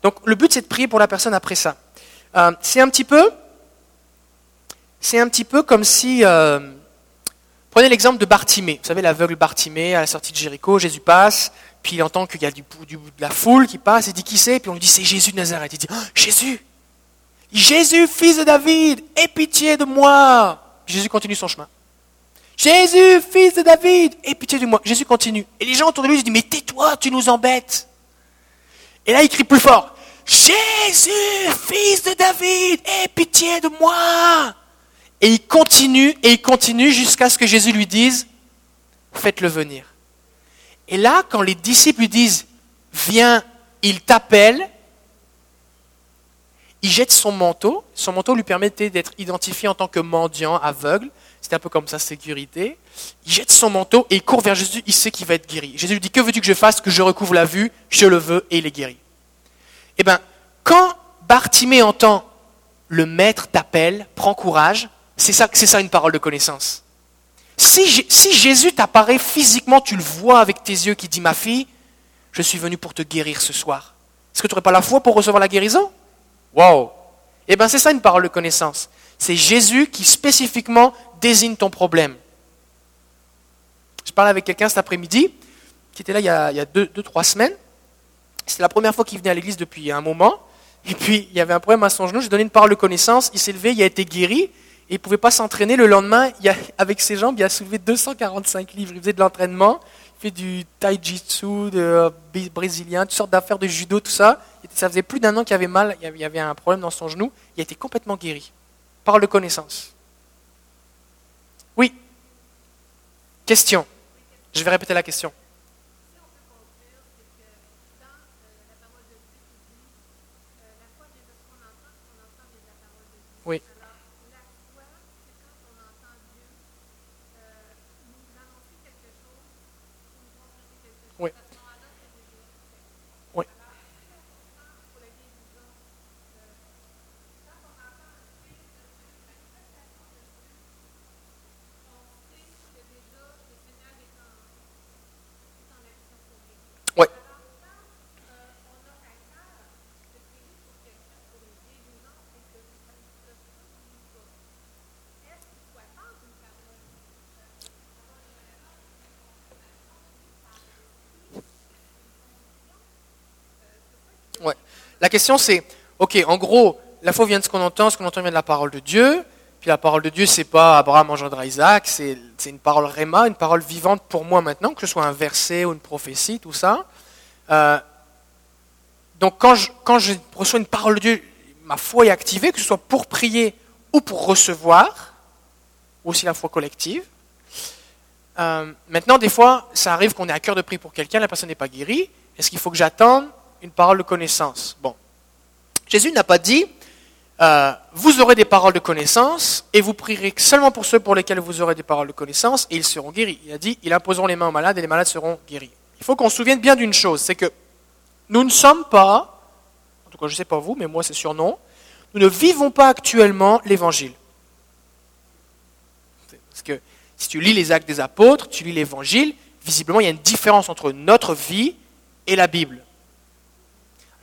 Donc le but c'est de prier pour la personne après ça. Euh, c'est un petit peu, c'est un petit peu comme si, euh, prenez l'exemple de Bartimée. Vous savez l'aveugle Bartimée à la sortie de Jéricho, Jésus passe, puis il entend qu'il y a du, du, de la foule qui passe, il dit qui c'est, puis on lui dit c'est Jésus de Nazareth. Il dit oh, Jésus, Jésus fils de David, aie pitié de moi. Jésus continue son chemin. Jésus, fils de David, aie pitié de moi. Jésus continue. Et les gens autour de lui se disent, mais tais-toi, tu nous embêtes. Et là, il crie plus fort. Jésus, fils de David, aie pitié de moi. Et il continue, et il continue jusqu'à ce que Jésus lui dise, faites-le venir. Et là, quand les disciples lui disent, viens, il t'appelle, il jette son manteau. Son manteau lui permettait d'être identifié en tant que mendiant aveugle. C'était un peu comme sa sécurité. Il jette son manteau et il court vers Jésus, il sait qu'il va être guéri. Jésus lui dit, que veux-tu que je fasse Que je recouvre la vue, je le veux, et il est guéri. Eh bien, quand Bartimée entend le maître t'appelle, prends courage, c'est ça, ça une parole de connaissance. Si, si Jésus t'apparaît physiquement, tu le vois avec tes yeux qui dit, ma fille, je suis venu pour te guérir ce soir. Est-ce que tu n'aurais pas la foi pour recevoir la guérison? Wow Eh bien, c'est ça une parole de connaissance. C'est Jésus qui spécifiquement désigne ton problème. Je parlais avec quelqu'un cet après-midi, qui était là il y a, deux, trois semaines. C'était la première fois qu'il venait à l'église depuis un moment. Et puis, il y avait un problème à son genou. J'ai donné une parole de connaissance. Il s'est levé, il a été guéri. Et il ne pouvait pas s'entraîner. Le lendemain, avec ses jambes, il a soulevé 245 livres. Il faisait de l'entraînement. Il fait du taijitsu, de euh, brésilien, toutes sortes d'affaires de judo, tout ça. Ça faisait plus d'un an qu'il avait mal. Il y avait un problème dans son genou. Il a été complètement guéri. Parole de connaissance. Oui. Question. Je vais répéter la question. Oui. La question c'est, ok, en gros, la foi vient de ce qu'on entend, ce qu'on entend vient de la parole de Dieu. Puis la parole de Dieu, c'est pas Abraham engendra Isaac, c'est une parole réma, une parole vivante pour moi maintenant, que ce soit un verset ou une prophétie, tout ça. Euh, donc quand je, quand je reçois une parole de Dieu, ma foi est activée, que ce soit pour prier ou pour recevoir, aussi la foi collective. Euh, maintenant, des fois, ça arrive qu'on est à cœur de prier pour quelqu'un, la personne n'est pas guérie. Est-ce qu'il faut que j'attende une parole de connaissance. Bon. Jésus n'a pas dit, euh, vous aurez des paroles de connaissance et vous prierez seulement pour ceux pour lesquels vous aurez des paroles de connaissance et ils seront guéris. Il a dit, ils imposeront les mains aux malades et les malades seront guéris. Il faut qu'on se souvienne bien d'une chose, c'est que nous ne sommes pas, en tout cas je ne sais pas vous, mais moi c'est sûr non, nous ne vivons pas actuellement l'évangile. Parce que si tu lis les actes des apôtres, tu lis l'évangile, visiblement il y a une différence entre notre vie et la Bible.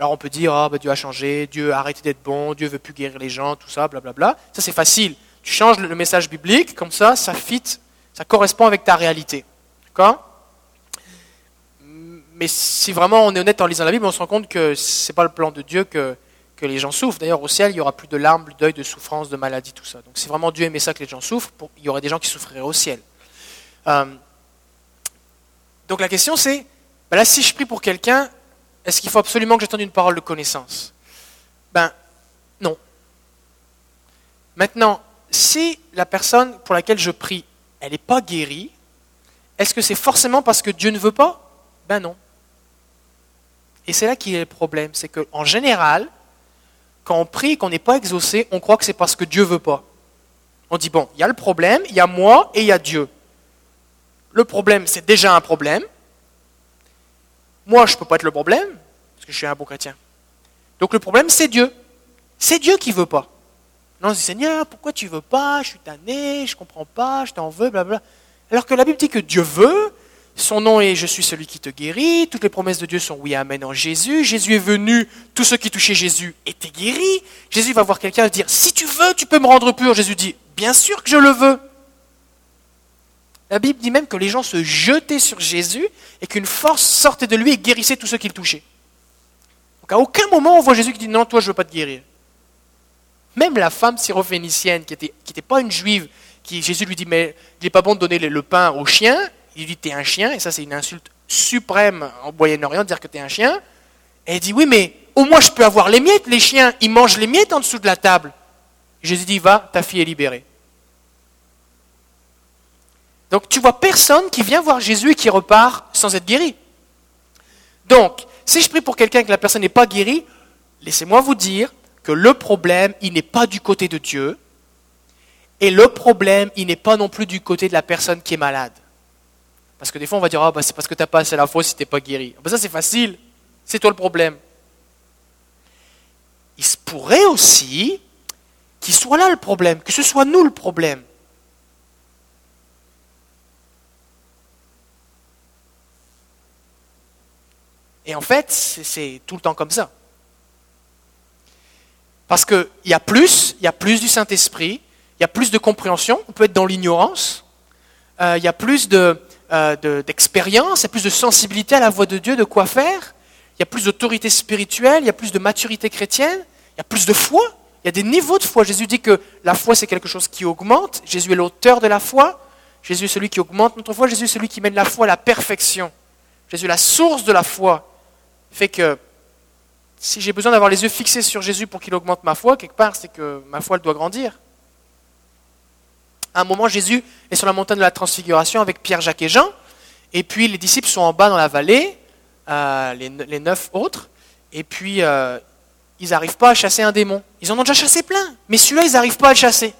Alors on peut dire, ah, bah, Dieu a changé, Dieu a arrêté d'être bon, Dieu veut plus guérir les gens, tout ça, blablabla. Ça c'est facile. Tu changes le message biblique, comme ça, ça fit, ça correspond avec ta réalité. D'accord? Mais si vraiment on est honnête en lisant la Bible, on se rend compte que ce n'est pas le plan de Dieu que, que les gens souffrent. D'ailleurs, au ciel, il n'y aura plus de larmes, de deuil, de souffrance, de maladie, tout ça. Donc si vraiment Dieu aimait ça que les gens souffrent, il y aurait des gens qui souffriraient au ciel. Euh, donc la question c'est, ben là si je prie pour quelqu'un, est-ce qu'il faut absolument que j'attende une parole de connaissance? Ben non. Maintenant, si la personne pour laquelle je prie, elle n'est pas guérie, est-ce que c'est forcément parce que Dieu ne veut pas? Ben non. Et c'est là qu'il y a le problème, c'est qu'en général, quand on prie et qu'on n'est pas exaucé, on croit que c'est parce que Dieu ne veut pas. On dit, bon, il y a le problème, il y a moi et il y a Dieu. Le problème, c'est déjà un problème. Moi, je ne peux pas être le problème, parce que je suis un bon chrétien. Donc le problème, c'est Dieu. C'est Dieu qui ne veut pas. Non, on dit, Seigneur, pourquoi tu ne veux pas? Je suis tanné, je ne comprends pas, je t'en veux, blablabla. Alors que la Bible dit que Dieu veut, son nom est Je suis celui qui te guérit, toutes les promesses de Dieu sont oui, amen en Jésus, Jésus est venu, tous ceux qui touchaient Jésus étaient guéris. Jésus va voir quelqu'un et dire Si tu veux, tu peux me rendre pur. Jésus dit Bien sûr que je le veux. La Bible dit même que les gens se jetaient sur Jésus et qu'une force sortait de lui et guérissait tous ceux qui le touchaient. Donc à aucun moment on voit Jésus qui dit Non, toi je ne veux pas te guérir. Même la femme syrophénicienne, qui n'était était pas une juive, qui, Jésus lui dit, mais il n'est pas bon de donner le pain au chien. Il lui dit, es un chien, et ça c'est une insulte suprême en Moyen-Orient de dire que tu es un chien. Et elle dit, oui, mais au moins je peux avoir les miettes, les chiens, ils mangent les miettes en dessous de la table. Jésus dit, va, ta fille est libérée. Donc tu vois personne qui vient voir Jésus et qui repart sans être guéri. Donc, si je prie pour quelqu'un que la personne n'est pas guérie, laissez-moi vous dire que le problème, il n'est pas du côté de Dieu, et le problème, il n'est pas non plus du côté de la personne qui est malade. Parce que des fois, on va dire, ah, bah, c'est parce que tu n'as pas assez la foi si tu n'es pas guéri. Bah, ça, c'est facile. C'est toi le problème. Il se pourrait aussi qu'il soit là le problème, que ce soit nous le problème. Et en fait, c'est tout le temps comme ça. Parce qu'il y a plus, il y a plus du Saint-Esprit, il y a plus de compréhension, on peut être dans l'ignorance, euh, il y a plus euh, d'expérience, il y a plus de sensibilité à la voix de Dieu, de quoi faire, il y a plus d'autorité spirituelle, il y a plus de maturité chrétienne, il y a plus de foi, il y a des niveaux de foi. Jésus dit que la foi c'est quelque chose qui augmente, Jésus est l'auteur de la foi, Jésus est celui qui augmente notre foi, Jésus est celui qui mène la foi à la perfection, Jésus est la source de la foi, fait que si j'ai besoin d'avoir les yeux fixés sur Jésus pour qu'il augmente ma foi, quelque part, c'est que ma foi elle doit grandir. À un moment, Jésus est sur la montagne de la transfiguration avec Pierre, Jacques et Jean, et puis les disciples sont en bas dans la vallée, euh, les, neuf autres, et puis euh, ils n'arrivent pas à chasser un démon. Ils en ont déjà chassé plein, mais celui-là, ils n'arrivent pas à le chasser.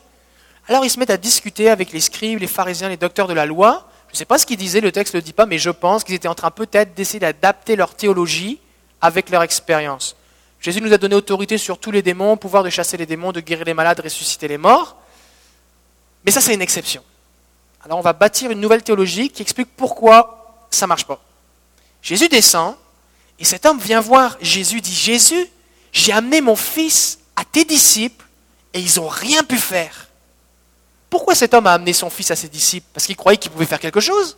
Alors ils se mettent à discuter avec les scribes, les pharisiens, les docteurs de la loi. Je ne sais pas ce qu'ils disaient, le texte ne le dit pas, mais je pense qu'ils étaient en train peut-être d'essayer d'adapter leur théologie avec leur expérience. Jésus nous a donné autorité sur tous les démons, pouvoir de chasser les démons, de guérir les malades, de ressusciter les morts. Mais ça, c'est une exception. Alors on va bâtir une nouvelle théologie qui explique pourquoi ça ne marche pas. Jésus descend et cet homme vient voir Jésus, dit Jésus, j'ai amené mon fils à tes disciples et ils n'ont rien pu faire. Pourquoi cet homme a amené son fils à ses disciples? Parce qu'il croyait qu'il pouvait faire quelque chose.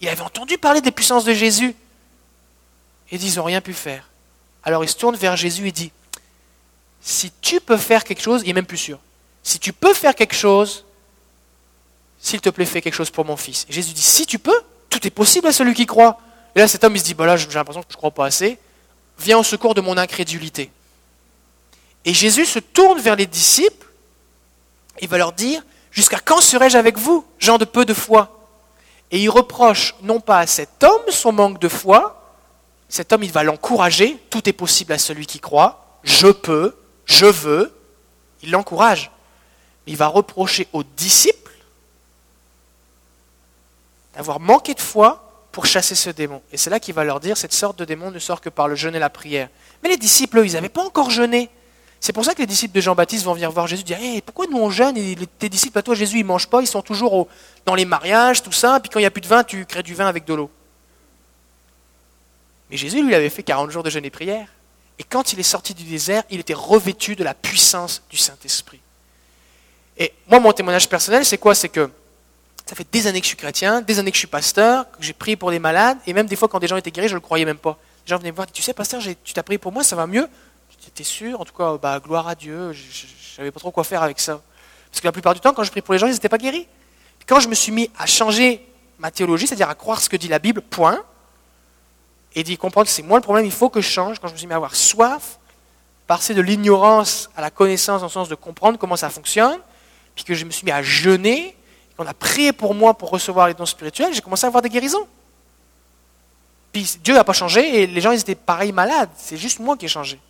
Il avait entendu parler des puissances de Jésus. Et ils n'ont rien pu faire. Alors il se tourne vers Jésus et dit, si tu peux faire quelque chose, il n'est même plus sûr. Si tu peux faire quelque chose, s'il te plaît, fais quelque chose pour mon fils. Et Jésus dit, si tu peux, tout est possible à celui qui croit. Et là, cet homme, il se dit, bah là, j'ai l'impression que je ne crois pas assez. Viens au secours de mon incrédulité. Et Jésus se tourne vers les disciples et va leur dire, jusqu'à quand serai-je avec vous, gens de peu de foi? Et il reproche non pas à cet homme son manque de foi, cet homme, il va l'encourager, tout est possible à celui qui croit, je peux, je veux, il l'encourage. Il va reprocher aux disciples d'avoir manqué de foi pour chasser ce démon. Et c'est là qu'il va leur dire, cette sorte de démon ne sort que par le jeûne et la prière. Mais les disciples, eux, ils n'avaient pas encore jeûné. C'est pour ça que les disciples de Jean-Baptiste vont venir voir Jésus et dire hey, Pourquoi nous on jeûne et tes disciples toi, Jésus, ils mangent pas, ils sont toujours dans les mariages, tout ça, puis quand il n'y a plus de vin, tu crées du vin avec de l'eau. Mais Jésus, lui, avait fait 40 jours de jeûne et prière. Et quand il est sorti du désert, il était revêtu de la puissance du Saint-Esprit. Et moi, mon témoignage personnel, c'est quoi? C'est que Ça fait des années que je suis chrétien, des années que je suis pasteur, que j'ai prié pour des malades, et même des fois quand des gens étaient guéris, je ne le croyais même pas. Les gens venaient me voir, tu sais, pasteur, tu t'as prié pour moi, ça va mieux? J'étais sûr, en tout cas, bah, gloire à Dieu, je ne pas trop quoi faire avec ça. Parce que la plupart du temps, quand je prie pour les gens, ils n'étaient pas guéris. quand je me suis mis à changer ma théologie, c'est-à-dire à croire ce que dit la Bible, point, et d'y comprendre que c'est moi le problème, il faut que je change, quand je me suis mis à avoir soif, passer de l'ignorance à la connaissance dans le sens de comprendre comment ça fonctionne, puis que je me suis mis à jeûner, qu'on a prié pour moi pour recevoir les dons spirituels, j'ai commencé à avoir des guérisons. Puis Dieu n'a pas changé et les gens ils étaient pareils malades. C'est juste moi qui ai changé.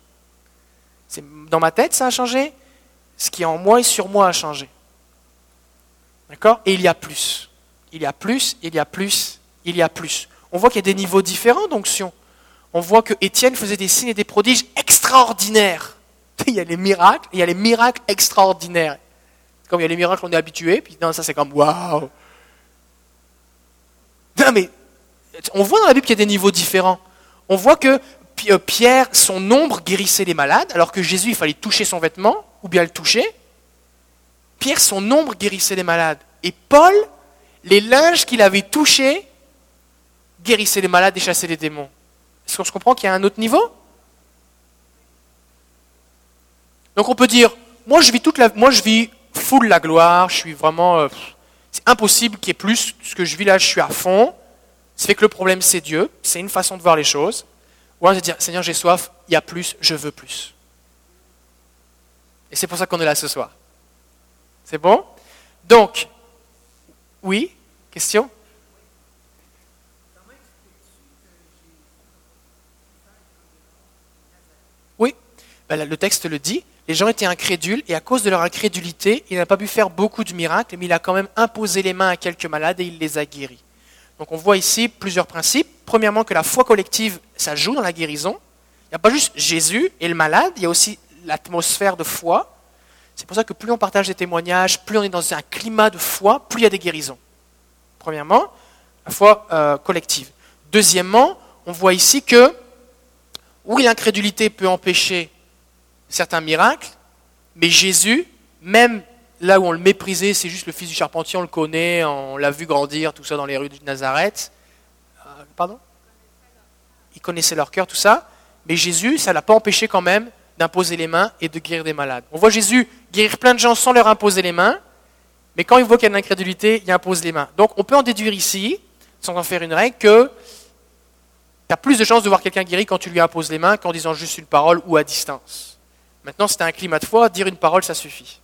C'est dans ma tête ça a changé. Ce qui est en moi et sur moi a changé. D'accord? Et il y a plus. Il y a plus, il y a plus, il y a plus. On voit qu'il y a des niveaux différents d'onction. On voit que Étienne faisait des signes et des prodiges extraordinaires. Il y a les miracles, il y a les miracles extraordinaires. Comme il y a les miracles, on est habitué, puis non, ça c'est comme waouh. Non, mais on voit dans la Bible qu'il y a des niveaux différents. On voit que Pierre, son ombre guérissait les malades, alors que Jésus, il fallait toucher son vêtement, ou bien le toucher. Pierre, son ombre guérissait les malades. Et Paul, les linges qu'il avait touchés, guérissaient les malades et chassaient les démons. Est-ce qu'on se comprend qu'il y a un autre niveau? Donc on peut dire, moi je vis toute la, moi je vis full la gloire, je suis vraiment, euh, c'est impossible qu'il y ait plus. Ce que je vis là, je suis à fond. Ça fait que le problème c'est Dieu. C'est une façon de voir les choses. Ou alors de dire, Seigneur, j'ai soif, il y a plus, je veux plus. Et c'est pour ça qu'on est là ce soir. C'est bon? Donc, oui, question? Oui, ben le texte le dit. Les gens étaient incrédules et à cause de leur incrédulité, il n'a pas pu faire beaucoup de miracles, mais il a quand même imposé les mains à quelques malades et il les a guéris. Donc on voit ici plusieurs principes. Premièrement, que la foi collective, ça joue dans la guérison. Il n'y a pas juste Jésus et le malade, il y a aussi l'atmosphère de foi. C'est pour ça que plus on partage des témoignages, plus on est dans un climat de foi, plus il y a des guérisons. Premièrement, la foi euh, collective. Deuxièmement, on voit ici que oui, l'incrédulité peut empêcher certains miracles, mais Jésus, même là où on le méprisait, c'est juste le fils du charpentier, on le connaît, on l'a vu grandir, tout ça dans les rues de Nazareth. Pardon? Il connaissait leur cœur, tout ça. Mais Jésus, ça ne l'a pas empêché quand même d'imposer les mains et de guérir des malades. On voit Jésus guérir plein de gens sans leur imposer les mains, mais quand il voit qu'il y a de l'incrédulité, il impose les mains. Donc on peut en déduire ici, sans en faire une règle, que tu as plus de chances de voir quelqu'un guéri quand tu lui imposes les mains qu'en disant juste une parole ou à distance. Maintenant, si tu un climat de foi, dire une parole, ça suffit.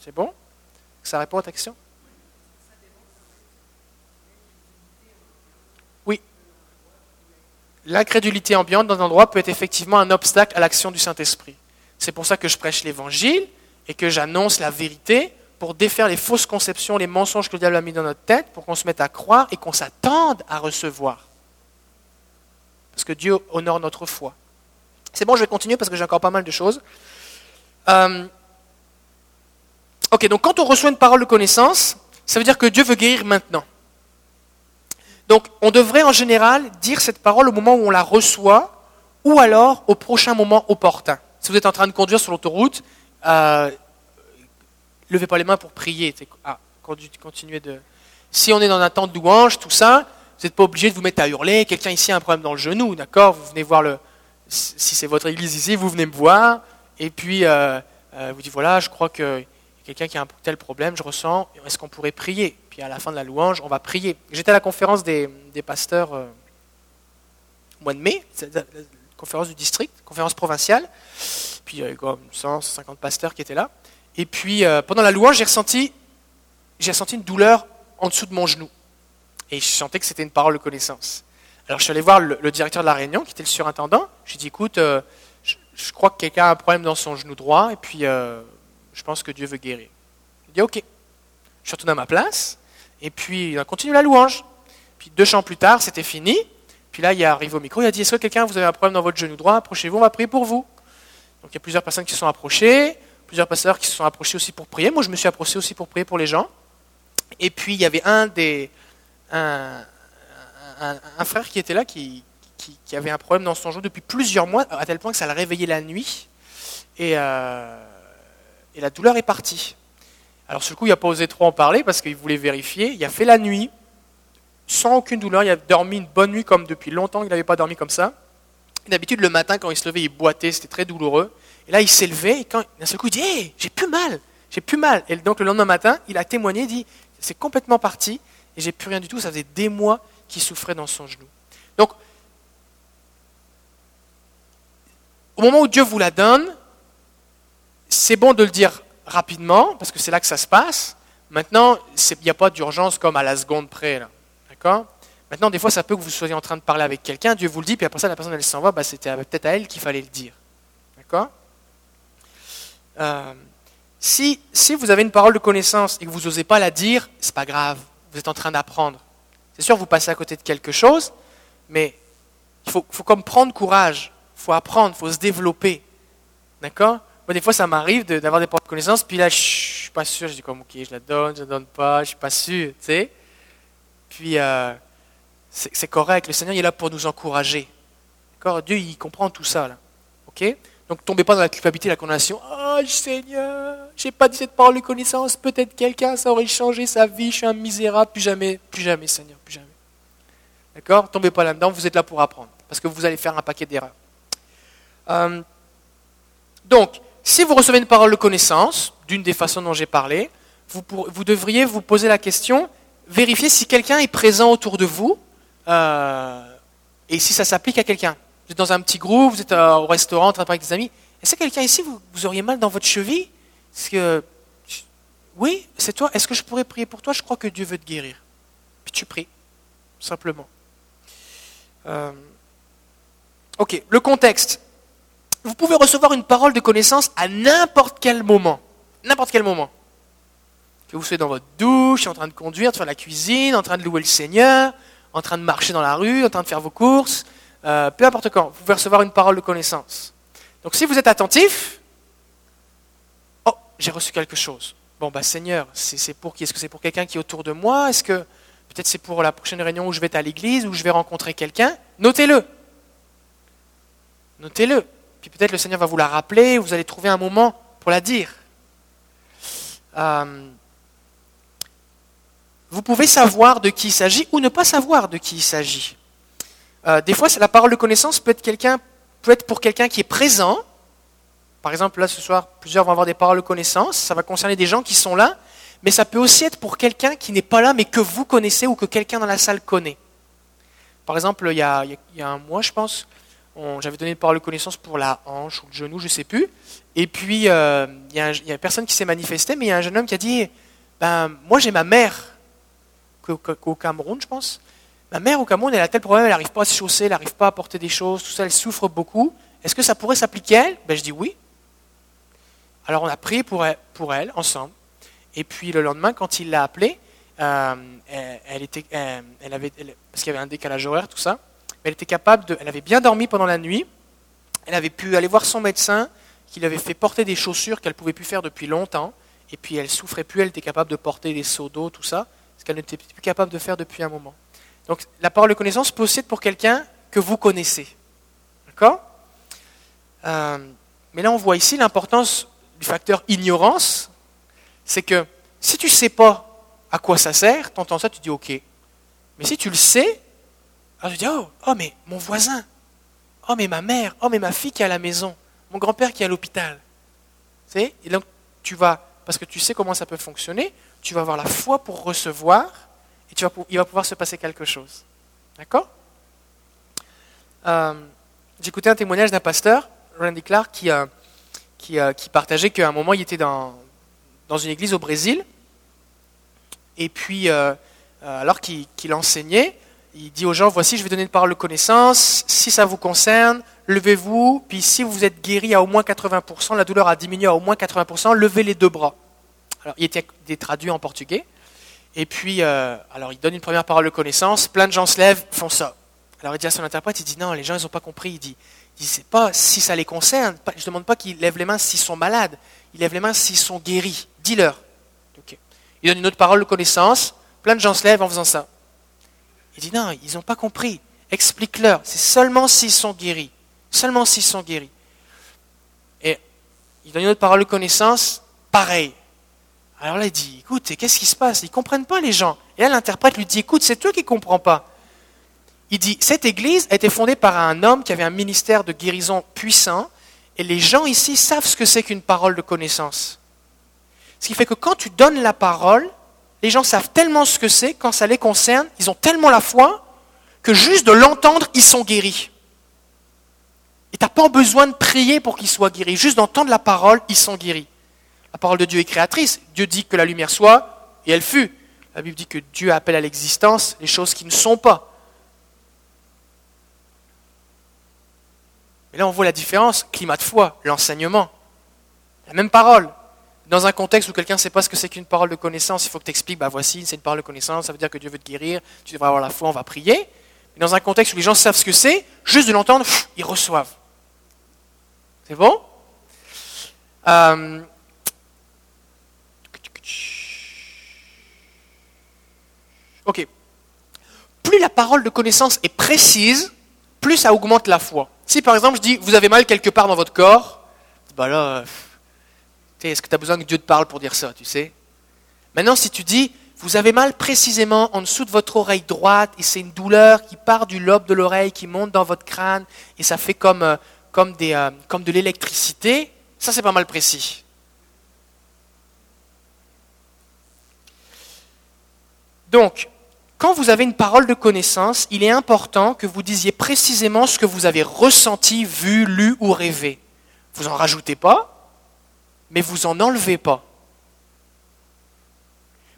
C'est bon? Ça répond à ta question? L'incrédulité ambiante dans un endroit peut être effectivement un obstacle à l'action du Saint-Esprit. C'est pour ça que je prêche l'évangile et que j'annonce la vérité pour défaire les fausses conceptions, les mensonges que le diable a mis dans notre tête, pour qu'on se mette à croire et qu'on s'attende à recevoir. Parce que Dieu honore notre foi. C'est bon, je vais continuer parce que j'ai encore pas mal de choses. Euh, ok, donc quand on reçoit une parole de connaissance, ça veut dire que Dieu veut guérir maintenant. Donc on devrait en général dire cette parole au moment où on la reçoit ou alors au prochain moment opportun. Si vous êtes en train de conduire sur l'autoroute, euh, levez pas les mains pour prier. Ah. Si on est dans un temps de louange, tout ça, vous n'êtes pas obligé de vous mettre à hurler. Quelqu'un ici a un problème dans le genou, d'accord? Vous venez voir le, si c'est votre église ici, vous venez me voir, et puis euh, euh, vous dites voilà, je crois que quelqu'un qui a un tel problème, je ressens, est-ce qu'on pourrait prier? Puis à la fin de la louange, on va prier. J'étais à la conférence des, pasteurs euh, au mois de mai, la conférence du district, conférence provinciale, puis il y avait comme 150 pasteurs qui étaient là. Et puis pendant la louange, j'ai ressenti, j'ai ressenti une douleur en dessous de mon genou. Et je sentais que c'était une parole de connaissance. Alors je suis allé voir le, directeur de la réunion, qui était le surintendant. Je lui ai dit, écoute, euh, je, crois que quelqu'un a un problème dans son genou droit, et puis euh, je pense que Dieu veut guérir. Il dit, ok. Je suis retourné à ma place, et puis il a continué la louange. Puis deux chants plus tard, c'était fini. Puis là, il est arrivé au micro, il a dit, est-ce que quelqu'un, vous avez un problème dans votre genou droit? Approchez-vous, on va prier pour vous. Donc il y a plusieurs personnes qui se sont approchées, plusieurs pasteurs qui se sont approchés aussi pour prier. Moi, je me suis approché aussi pour prier pour les gens. Et puis il y avait un des... Un, un, frère qui était là, qui, avait un problème dans son genou depuis plusieurs mois, à tel point que ça le réveillait la nuit. Et, euh, et la douleur est partie. Alors, sur le coup, il n'a pas osé trop en parler parce qu'il voulait vérifier. Il a fait la nuit, sans aucune douleur. Il a dormi une bonne nuit comme depuis longtemps il n'avait pas dormi comme ça. D'habitude, le matin, quand il se levait, il boitait, c'était très douloureux. Et là, il s'est levé et quand d'un seul coup, il dit Hé, j'ai plus mal, j'ai plus mal. Et donc, le lendemain matin, il a témoigné, dit C'est complètement parti et j'ai plus rien du tout. Ça faisait des mois qu'il souffrait dans son genou. Donc, au moment où Dieu vous la donne, c'est bon de le dire rapidement, parce que c'est là que ça se passe. Maintenant, il n'y a pas d'urgence comme à la seconde près. D'accord? Maintenant, des fois, ça peut que vous soyez en train de parler avec quelqu'un, Dieu vous le dit, puis après ça, la personne, elle s'en va, bah, c'était peut-être à elle qu'il fallait le dire. D'accord? Euh, si, si vous avez une parole de connaissance et que vous n'osez pas la dire, c'est pas grave, vous êtes en train d'apprendre. C'est sûr, vous passez à côté de quelque chose, mais il faut, faut comme prendre courage, il faut apprendre, il faut se développer. D'accord? Des fois, ça m'arrive d'avoir des paroles de connaissance, puis là, je suis pas sûr, je dis comme, ok, je la donne, je la donne pas, je suis pas sûr, tu sais. Puis, euh, c'est correct, le Seigneur il est là pour nous encourager. D'accord? Dieu, il comprend tout ça, là. Ok? Donc, tombez pas dans la culpabilité, la condamnation. Oh, Seigneur, j'ai pas dit cette parole de connaissance, peut-être quelqu'un, ça aurait changé sa vie, je suis un misérable, plus jamais, plus jamais, Seigneur, plus jamais. D'accord? Tombez pas là-dedans, vous êtes là pour apprendre, parce que vous allez faire un paquet d'erreurs. Euh, donc, si vous recevez une parole de connaissance, d'une des façons dont j'ai parlé, vous, devriez vous poser la question, vérifier si quelqu'un est présent autour de vous euh, et si ça s'applique à quelqu'un. Vous êtes dans un petit groupe, vous êtes euh, au restaurant en train de parler avec des amis. Est-ce que quelqu'un ici, vous, auriez mal dans votre cheville? Oui, c'est toi. Est-ce que je pourrais prier pour toi? Je crois que Dieu veut te guérir. Puis tu pries, simplement. Euh, ok, le contexte vous pouvez recevoir une parole de connaissance à n'importe quel moment. N'importe quel moment. Que vous soyez dans votre douche, en train de conduire, de faire la cuisine, en train de louer le Seigneur, en train de marcher dans la rue, en train de faire vos courses, euh, peu importe quand, vous pouvez recevoir une parole de connaissance. Donc si vous êtes attentif, oh, j'ai reçu quelque chose. Bon, bah Seigneur, c'est pour qui? Est-ce que c'est pour quelqu'un qui est autour de moi? Est-ce que peut-être c'est pour la prochaine réunion où je vais être à l'église, où je vais rencontrer quelqu'un? Notez-le. Notez-le. Puis peut-être le Seigneur va vous la rappeler, vous allez trouver un moment pour la dire. Euh, vous pouvez savoir de qui il s'agit ou ne pas savoir de qui il s'agit. Euh, des fois, la parole de connaissance peut être, pour quelqu'un qui est présent. Par exemple, là ce soir, plusieurs vont avoir des paroles de connaissance. Ça va concerner des gens qui sont là. Mais ça peut aussi être pour quelqu'un qui n'est pas là, mais que vous connaissez ou que quelqu'un dans la salle connaît. Par exemple, il y a un mois, je pense, j'avais donné parole de connaissance pour la hanche ou le genou, je ne sais plus. Et puis, euh, il y, a une personne qui s'est manifestée, mais il y a un jeune homme qui a dit ben, Moi, j'ai ma mère, au, Cameroun, je pense. Ma mère au Cameroun, elle a tel problème, elle n'arrive pas à se chausser, elle n'arrive pas à porter des choses, tout ça, elle souffre beaucoup. Est-ce que ça pourrait s'appliquer à elle? Ben, Je dis oui. Alors, on a prié pour elle, ensemble. Et puis, le lendemain, quand il l'a appelée, euh, elle, était, elle, avait, parce qu'il y avait un décalage horaire, tout ça, elle était capable de, elle avait bien dormi pendant la nuit, elle avait pu aller voir son médecin, qui lui avait fait porter des chaussures qu'elle pouvait plus faire depuis longtemps, et puis elle souffrait plus, elle était capable de porter des seaux d'eau, tout ça, ce qu'elle n'était plus capable de faire depuis un moment. Donc la parole de connaissance peut aussi être pour quelqu'un que vous connaissez. D'accord? Euh, Mais là, on voit ici l'importance du facteur ignorance. C'est que si tu ne sais pas à quoi ça sert, tu entends ça, tu dis OK. Mais si tu le sais, alors je dis, oh, oh, mais mon voisin, oh, mais ma mère, oh, mais ma fille qui est à la maison, mon grand-père qui est à l'hôpital. Et donc, tu vas, parce que tu sais comment ça peut fonctionner, tu vas avoir la foi pour recevoir, et tu vas, il va pouvoir se passer quelque chose. D'accord? Euh, écouté un témoignage d'un pasteur, Randy Clark, qui, euh, qui, euh, qui partageait qu'à un moment, il était dans, dans une église au Brésil, et puis, alors qu'il enseignait, il dit aux gens, voici, je vais donner une parole de connaissance, si ça vous concerne, levez-vous, puis si vous êtes guéri à au moins 80%, la douleur a diminué à au moins 80%, levez les deux bras. Alors, il était traduit en portugais. Et puis, euh, alors, il donne une première parole de connaissance, plein de gens se lèvent, font ça. Alors, il dit à son interprète, il dit, non, les gens, ils n'ont pas compris. Il dit, pas si ça les concerne. Je ne demande pas qu'ils lèvent les mains s'ils sont malades. Ils lèvent les mains s'ils sont guéris. Dis-leur. Il donne une autre parole de connaissance, plein de gens se lèvent en faisant ça. Il dit non, ils n'ont pas compris. Explique-leur. C'est seulement s'ils sont guéris. Seulement s'ils sont guéris. Et il donne une autre parole de connaissance, pareil. Alors là, il dit, écoute, qu'est-ce qui se passe? Ils ne comprennent pas les gens. Et là, l'interprète lui dit, écoute, c'est toi qui ne comprends pas. Il dit, cette église a été fondée par un homme qui avait un ministère de guérison puissant, et les gens ici savent ce que c'est qu'une parole de connaissance. Ce qui fait que quand tu donnes la parole, les gens savent tellement ce que c'est, quand ça les concerne, ils ont tellement la foi, que juste de l'entendre, ils sont guéris. Et tu n'as pas besoin de prier pour qu'ils soient guéris. Juste d'entendre la parole, ils sont guéris. La parole de Dieu est créatrice. Dieu dit que la lumière soit, et elle fut. La Bible dit que Dieu appelle à l'existence les choses qui ne sont pas. Mais là, on voit la différence. Climat de foi, l'enseignement. La même parole. Dans un contexte où quelqu'un ne sait pas ce que c'est qu'une parole de connaissance, il faut que tu expliques, bah voici, c'est une parole de connaissance, ça veut dire que Dieu veut te guérir, tu devrais avoir la foi, on va prier. Mais dans un contexte où les gens savent ce que c'est, juste de l'entendre, ils reçoivent. C'est bon? Euh, Ok. Plus la parole de connaissance est précise, plus ça augmente la foi. Si par exemple je dis vous avez mal quelque part dans votre corps, bah là, est-ce que tu as besoin que Dieu te parle pour dire ça, tu sais? Maintenant, si tu dis vous avez mal précisément en dessous de votre oreille droite et c'est une douleur qui part du lobe de l'oreille, qui monte dans votre crâne et ça fait comme, euh, comme, des, euh, comme de l'électricité, ça c'est pas mal précis. Donc, quand vous avez une parole de connaissance, il est important que vous disiez précisément ce que vous avez ressenti, vu, lu ou rêvé. Vous n'en rajoutez pas, mais vous en enlevez pas.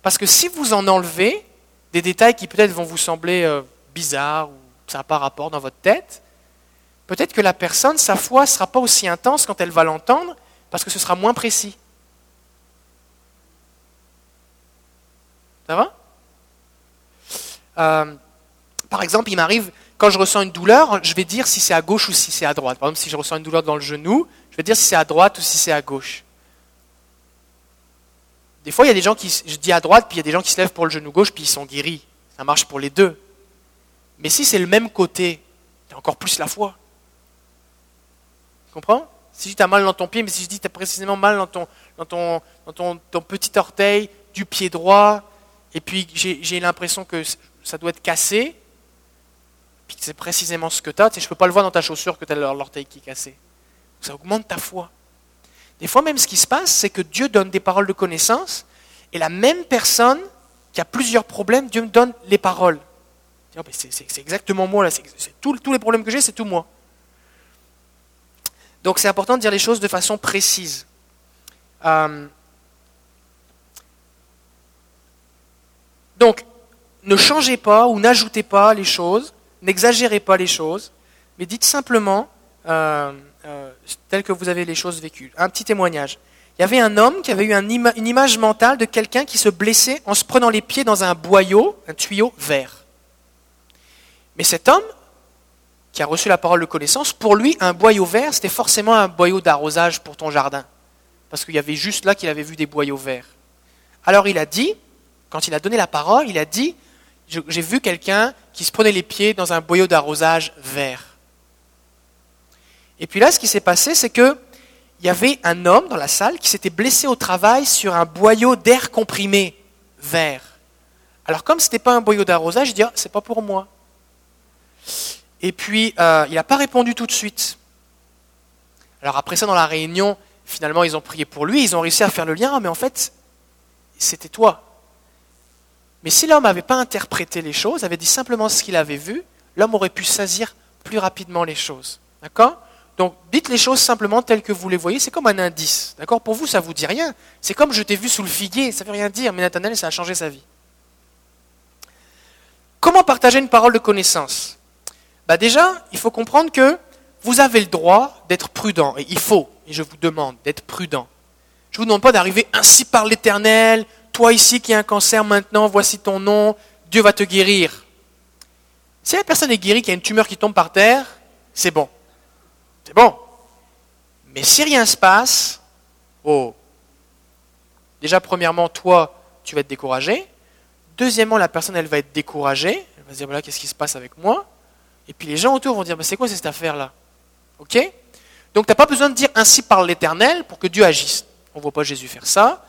Parce que si vous en enlevez des détails qui peut-être vont vous sembler euh, bizarres ou ça n'a pas rapport dans votre tête, peut-être que la personne, sa foi ne sera pas aussi intense quand elle va l'entendre parce que ce sera moins précis. Ça va? Euh, par exemple, il m'arrive, quand je ressens une douleur, je vais dire si c'est à gauche ou si c'est à droite. Par exemple, si je ressens une douleur dans le genou, je vais dire si c'est à droite ou si c'est à gauche. Des fois, il y a des gens qui, je dis à droite, puis il y a des gens qui se lèvent pour le genou gauche, puis ils sont guéris. Ça marche pour les deux. Mais si c'est le même côté, a encore plus la foi. Tu comprends? Si tu as mal dans ton pied, mais si je dis tu as précisément mal dans ton, dans ton, dans ton petit orteil du pied droit, et puis j'ai l'impression que ça doit être cassé, puis c'est précisément ce que tu as. Tu sais, je ne peux pas le voir dans ta chaussure que tu as l'orteil qui est cassé. Ça augmente ta foi. Des fois même, ce qui se passe, c'est que Dieu donne des paroles de connaissance, et la même personne qui a plusieurs problèmes, Dieu me donne les paroles. Oh, c'est exactement moi, là. tous les problèmes que j'ai, c'est tout moi. Donc c'est important de dire les choses de façon précise. Euh, donc, ne changez pas ou n'ajoutez pas les choses, n'exagérez pas les choses, mais dites simplement euh, euh, tel que vous avez les choses vécues. Un petit témoignage. Il y avait un homme qui avait eu une image mentale de quelqu'un qui se blessait en se prenant les pieds dans un boyau, un tuyau vert. Mais cet homme, qui a reçu la parole de connaissance, pour lui, un boyau vert, c'était forcément un boyau d'arrosage pour ton jardin. Parce qu'il y avait juste là qu'il avait vu des boyaux verts. Alors il a dit, quand il a donné la parole, il a dit, j'ai vu quelqu'un qui se prenait les pieds dans un boyau d'arrosage vert. Et puis là, ce qui s'est passé, c'est que il y avait un homme dans la salle qui s'était blessé au travail sur un boyau d'air comprimé vert. Alors comme ce n'était pas un boyau d'arrosage, il dit ah, c'est pas pour moi. Et puis euh, il n'a pas répondu tout de suite. Alors après ça, dans la réunion, finalement, ils ont prié pour lui, ils ont réussi à faire le lien, mais en fait, c'était toi. Mais si l'homme n'avait pas interprété les choses, avait dit simplement ce qu'il avait vu, l'homme aurait pu saisir plus rapidement les choses. D'accord? Donc, dites les choses simplement telles que vous les voyez, c'est comme un indice. D'accord? Pour vous, ça ne vous dit rien. C'est comme je t'ai vu sous le figuier, ça ne veut rien dire, mais Nathanaël, ça a changé sa vie. Comment partager une parole de connaissance? Bah Déjà, il faut comprendre que vous avez le droit d'être prudent, et il faut, et je vous demande d'être prudent. Je ne vous demande pas d'arriver ainsi par l'Éternel, toi ici qui as un cancer maintenant, voici ton nom, Dieu va te guérir. Si la personne est guérie, qu'il y a une tumeur qui tombe par terre, c'est bon. C'est bon. Mais si rien ne se passe, oh, déjà premièrement, toi, tu vas être découragé. Deuxièmement, la personne, elle va être découragée. Elle va se dire, voilà, qu'est-ce qui se passe avec moi? Et puis les gens autour vont dire, c'est quoi cette affaire-là? Ok? Donc tu n'as pas besoin de dire ainsi par l'Éternel pour que Dieu agisse. On ne voit pas Jésus faire ça.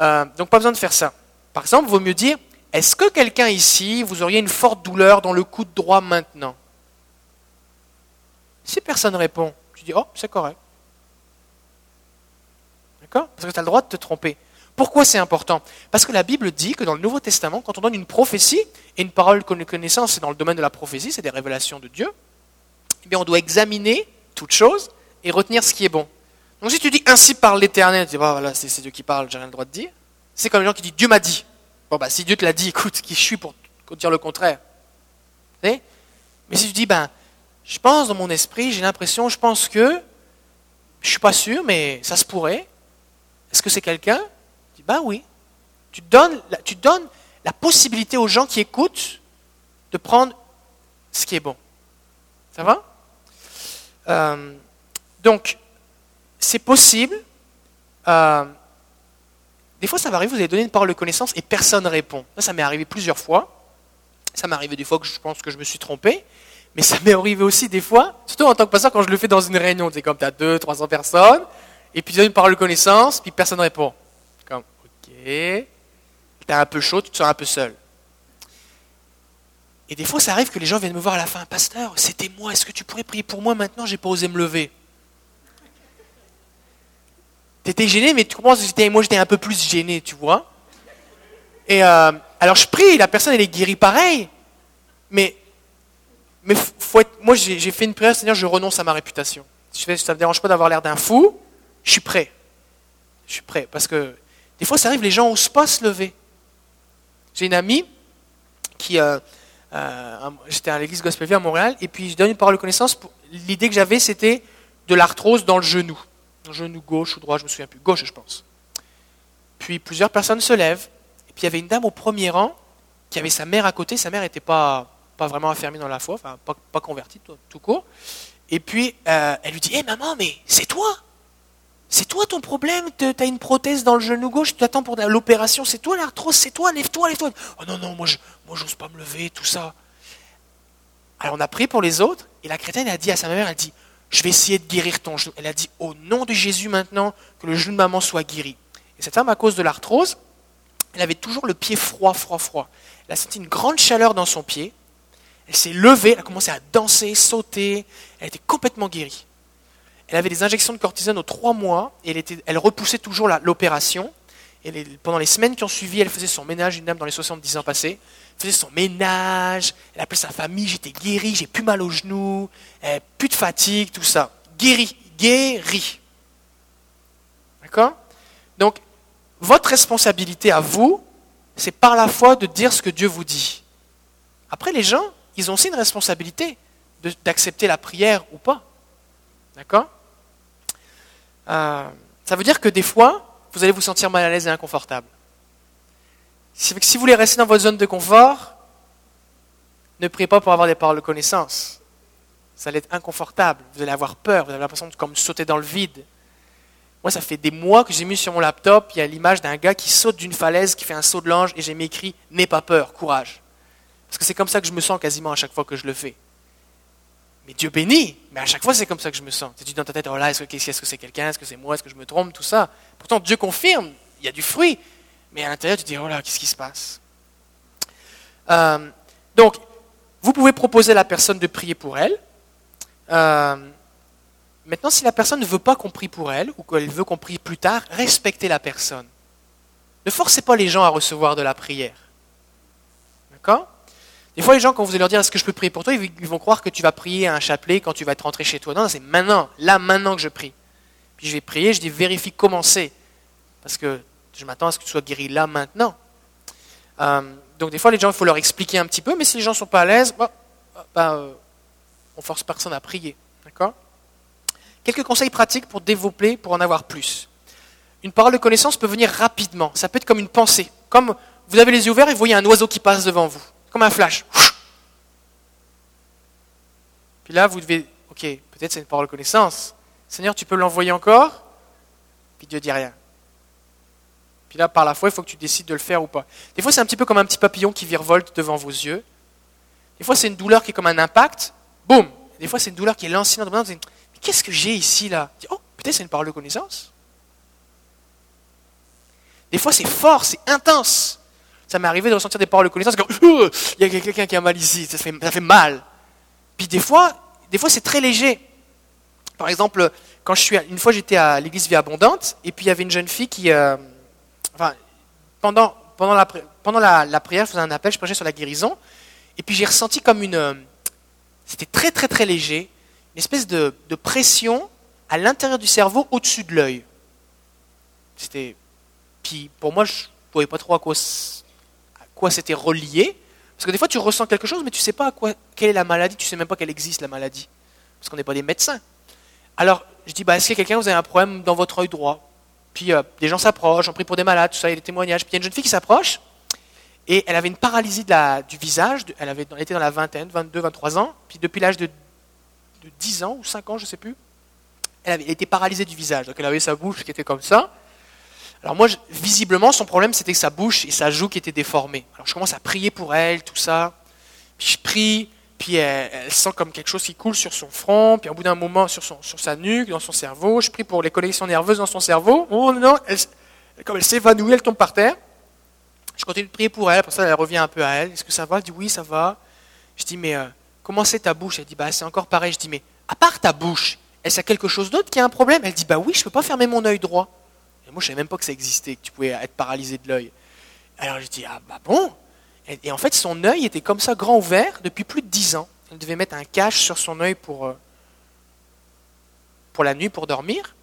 Euh, donc pas besoin de faire ça. Par exemple, il vaut mieux dire, est-ce que quelqu'un ici, vous auriez une forte douleur dans le coude droit maintenant? Si personne répond, tu dis, oh, c'est correct. D'accord? Parce que tu as le droit de te tromper. Pourquoi c'est important? Parce que la Bible dit que dans le Nouveau Testament, quand on donne une prophétie, et une parole de connaissance, c'est dans le domaine de la prophétie, c'est des révélations de Dieu, eh bien on doit examiner toute chose et retenir ce qui est bon. Donc si tu dis ainsi par l'Éternel, tu dis, bah, voilà, c'est Dieu qui parle, j'ai rien le droit de dire. C'est comme les gens qui disent Dieu m'a dit. Bon, bah, si Dieu te l'a dit, écoute, qui je suis pour dire le contraire Mais si tu dis, ben, je pense dans mon esprit, j'ai l'impression, je pense que, je suis pas sûr, mais ça se pourrait. Est-ce que c'est quelqu'un? Tu dis, ben oui. Tu donnes, la possibilité aux gens qui écoutent de prendre ce qui est bon. Ça va? Euh, Donc, c'est possible. Euh, des fois, ça va arriver, vous avez donné une parole de connaissance et personne ne répond. Ça, m'est arrivé plusieurs fois. Ça m'est arrivé des fois que je pense que je me suis trompé. Mais ça m'est arrivé aussi des fois, surtout en tant que pasteur, quand je le fais dans une réunion. C'est comme tu as 200, 300 personnes, et puis tu donnes une parole de connaissance, puis personne ne répond. Comme, ok. Tu es un peu chaud, tu te sens un peu seul. Et des fois, ça arrive que les gens viennent me voir à la fin, pasteur, c'était moi, est-ce que tu pourrais prier pour moi maintenant? J'ai pas osé me lever. T'étais gêné, mais tu comprends, moi j'étais un peu plus gêné, tu vois. Et euh, alors je prie, la personne elle est guérie pareil, mais, mais faut être, moi j'ai fait une prière, Seigneur, je renonce à ma réputation. ça ne me dérange pas d'avoir l'air d'un fou, je suis prêt. Je suis prêt, parce que des fois ça arrive, les gens n'osent pas se lever. J'ai une amie qui, euh, euh, j'étais à l'église Gospel à Montréal, et puis je donne une parole de connaissance. L'idée que j'avais, c'était de l'arthrose dans le genou genou gauche ou droit, je me souviens plus, gauche je pense. Puis plusieurs personnes se lèvent, et puis il y avait une dame au premier rang qui avait sa mère à côté, sa mère n'était pas, pas vraiment affermie dans la foi, enfin pas, convertie tout, court. Et puis euh, elle lui dit Hé maman, mais c'est toi? C'est toi ton problème? Tu as une prothèse dans le genou gauche, tu t'attends pour l'opération, c'est toi l'arthrose, c'est toi, lève-toi, lève-toi. Oh non, non, moi je moi, j'ose pas me lever, tout ça. Alors on a pris pour les autres, et la chrétienne a dit à sa mère, elle dit je vais essayer de guérir ton genou. Elle a dit, au nom de Jésus maintenant, que le genou de maman soit guéri. Et cette femme, à cause de l'arthrose, elle avait toujours le pied froid, froid, froid. Elle a senti une grande chaleur dans son pied. Elle s'est levée, elle a commencé à danser, sauter. Elle était complètement guérie. Elle avait des injections de cortisone aux trois mois et elle, elle repoussait toujours l'opération. Pendant les semaines qui ont suivi, elle faisait son ménage, une dame dans les 70 ans passés, faisait son ménage, elle appelait sa famille, j'étais guéri, j'ai plus mal aux genoux, eh, plus de fatigue, tout ça. Guéri, guéri. D'accord? Donc, votre responsabilité à vous, c'est par la foi de dire ce que Dieu vous dit. Après, les gens, ils ont aussi une responsabilité d'accepter la prière ou pas. D'accord? Euh, Ça veut dire que des fois, vous allez vous sentir mal à l'aise et inconfortable. Si vous voulez rester dans votre zone de confort, ne priez pas pour avoir des paroles de connaissance. Ça allait être inconfortable, vous allez avoir peur, vous avez l'impression de comme sauter dans le vide. Moi, ça fait des mois que j'ai mis sur mon laptop, il y a l'image d'un gars qui saute d'une falaise, qui fait un saut de l'ange, et j'ai mis écrit N'aie pas peur, courage. Parce que c'est comme ça que je me sens quasiment à chaque fois que je le fais. Mais Dieu bénit, mais à chaque fois c'est comme ça que je me sens. Tu dis dans ta tête, oh là, est-ce que c'est quelqu'un, est-ce que c'est moi, est-ce que je me trompe, tout ça. Pourtant, Dieu confirme, il y a du fruit. Mais à l'intérieur, tu dis, oh là, qu'est-ce qui se passe? Euh, Donc, vous pouvez proposer à la personne de prier pour elle. Euh, maintenant, si la personne ne veut pas qu'on prie pour elle, ou qu'elle veut qu'on prie plus tard, respectez la personne. Ne forcez pas les gens à recevoir de la prière. D'accord? Des fois, les gens, quand vous allez leur dire est-ce que je peux prier pour toi, ils vont croire que tu vas prier à un chapelet quand tu vas être rentré chez toi. Non, c'est maintenant, là, maintenant que je prie. Puis je vais prier, je dis vérifie comment c'est. Parce que je m'attends à ce que tu sois guéri là, maintenant. Euh, donc des fois, les gens, il faut leur expliquer un petit peu, mais si les gens ne sont pas à l'aise, bah, bah, euh, on force personne à prier. D'accord? Quelques conseils pratiques pour développer, pour en avoir plus. Une parole de connaissance peut venir rapidement. Ça peut être comme une pensée. Comme vous avez les yeux ouverts et vous voyez un oiseau qui passe devant vous. Comme un flash. Puis là, vous devez, ok, peut-être c'est une parole de connaissance. Seigneur, tu peux l'envoyer encore? Puis Dieu dit rien. Puis là, par la foi, il faut que tu décides de le faire ou pas. Des fois, c'est un petit peu comme un petit papillon qui virevolte devant vos yeux. Des fois, c'est une douleur qui est comme un impact. Boum Des fois, c'est une douleur qui est lancinante. Mais qu'est-ce que j'ai ici, là? Oh, peut-être c'est une parole de connaissance. Des fois, c'est fort, c'est intense. Ça m'est arrivé de ressentir des paroles de connaissance comme il y a quelqu'un qui a mal ici, ça fait, mal. Puis des fois, des fois c'est très léger. Par exemple, quand je suis, une fois j'étais à l'église Vie Abondante, et puis il y avait une jeune fille qui, euh, pendant, pendant la, prière, je faisais un appel, je prêchais sur la guérison, et puis j'ai ressenti comme une, euh, c'était très très très léger, une espèce de, de pression à l'intérieur du cerveau au-dessus de l'œil. C'était, puis pour moi, je ne voyais pas trop à quoi quoi c'était relié. Parce que des fois, tu ressens quelque chose, mais tu ne sais pas à quoi, quelle est la maladie, tu ne sais même pas qu'elle existe, la maladie. Parce qu'on n'est pas des médecins. Alors, je dis, bah, est-ce qu'il y a quelqu'un, vous avez un problème dans votre œil droit? Puis euh, des gens s'approchent, on prie pour des malades, tout ça, il y a des témoignages. Puis il y a une jeune fille qui s'approche, et elle avait une paralysie de la, du visage, elle, avait, était dans la vingtaine, 22, 23 ans, puis depuis l'âge de, de, 10 ans ou 5 ans, je ne sais plus, elle, avait, elle était paralysée du visage. Donc elle avait sa bouche qui était comme ça, alors moi, visiblement, son problème, c'était sa bouche et sa joue qui étaient déformées. Alors je commence à prier pour elle, tout ça. Puis je prie, puis elle, sent comme quelque chose qui coule sur son front, puis au bout d'un moment sur, son, sur sa nuque, dans son cerveau. Je prie pour les connexions nerveuses dans son cerveau. Oh non, elle, comme elle s'évanouit, elle tombe par terre. Je continue de prier pour elle, pour ça elle revient un peu à elle. Est-ce que ça va? Elle dit oui, ça va. Je dis mais euh, comment c'est ta bouche? Elle dit bah c'est encore pareil. Je dis mais à part ta bouche, est-ce qu'il a quelque chose d'autre qui a un problème? Elle dit bah oui, je ne peux pas fermer mon œil droit. Moi, je savais même pas que ça existait, que tu pouvais être paralysé de l'œil. Alors je dis, ah bah bon? Et, en fait, son œil était comme ça, grand ouvert, depuis plus de dix ans. Elle devait mettre un cache sur son œil pour, euh, pour la nuit, pour dormir,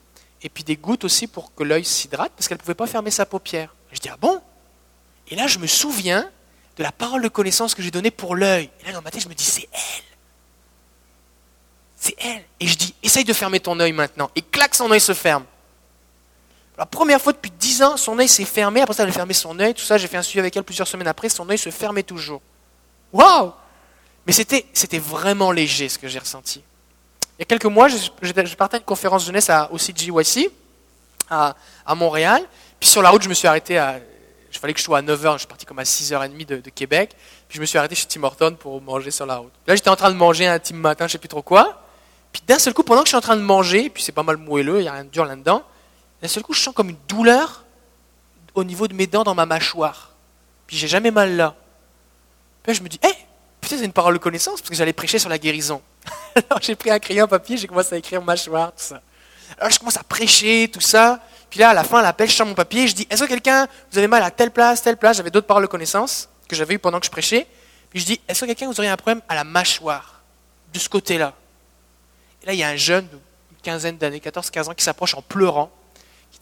et puis des gouttes aussi pour que l'œil s'hydrate, parce qu'elle ne pouvait pas fermer sa paupière. je dis, ah bon? Et là, je me souviens de la parole de connaissance que j'ai donnée pour l'œil. Et là, dans ma tête, je me dis, c'est elle. C'est elle. Et je dis, essaye de fermer ton œil maintenant. Et clac, son œil se ferme. La première fois depuis dix ans, son œil s'est fermé. Après ça, elle a fermé son œil. Tout ça, j'ai fait un suivi avec elle plusieurs semaines après. Son œil se fermait toujours. Waouh Mais c'était, c'était vraiment léger ce que j'ai ressenti. Il y a quelques mois, je, partais à une conférence jeunesse à, au CGYC à, Montréal. Puis sur la route, je me suis arrêté à. Il fallait que je sois à 9h, je suis parti comme à 6h30 de, de, Québec. Puis je me suis arrêté chez Tim Horton pour manger sur la route. Là, j'étais en train de manger un Tim matin, je sais plus trop quoi. Puis d'un seul coup, pendant que je suis en train de manger, puis c'est pas mal moelleux, il n'y a rien de dur là-dedans, d'un seul coup, je sens comme une douleur au niveau de mes dents dans ma mâchoire. Puis j'ai jamais mal là. Puis là, je me dis, hé, hey, putain, c'est une parole de connaissance, parce que j'allais prêcher sur la guérison. Alors j'ai pris un crayon, un papier, j'ai commencé à écrire mâchoire, tout ça. Alors je commence à prêcher, tout ça. Puis là, à la fin, à l'appel, je sors mon papier, je dis, est-ce que quelqu'un, vous avez mal à telle place, telle place? J'avais d'autres paroles de connaissance que j'avais eues pendant que je prêchais. Puis je dis, est-ce que quelqu'un, vous auriez un problème à la mâchoire, de ce côté-là? Et là, il y a un jeune de quinzaine d'années, 14-15 ans, qui s'approche en pleurant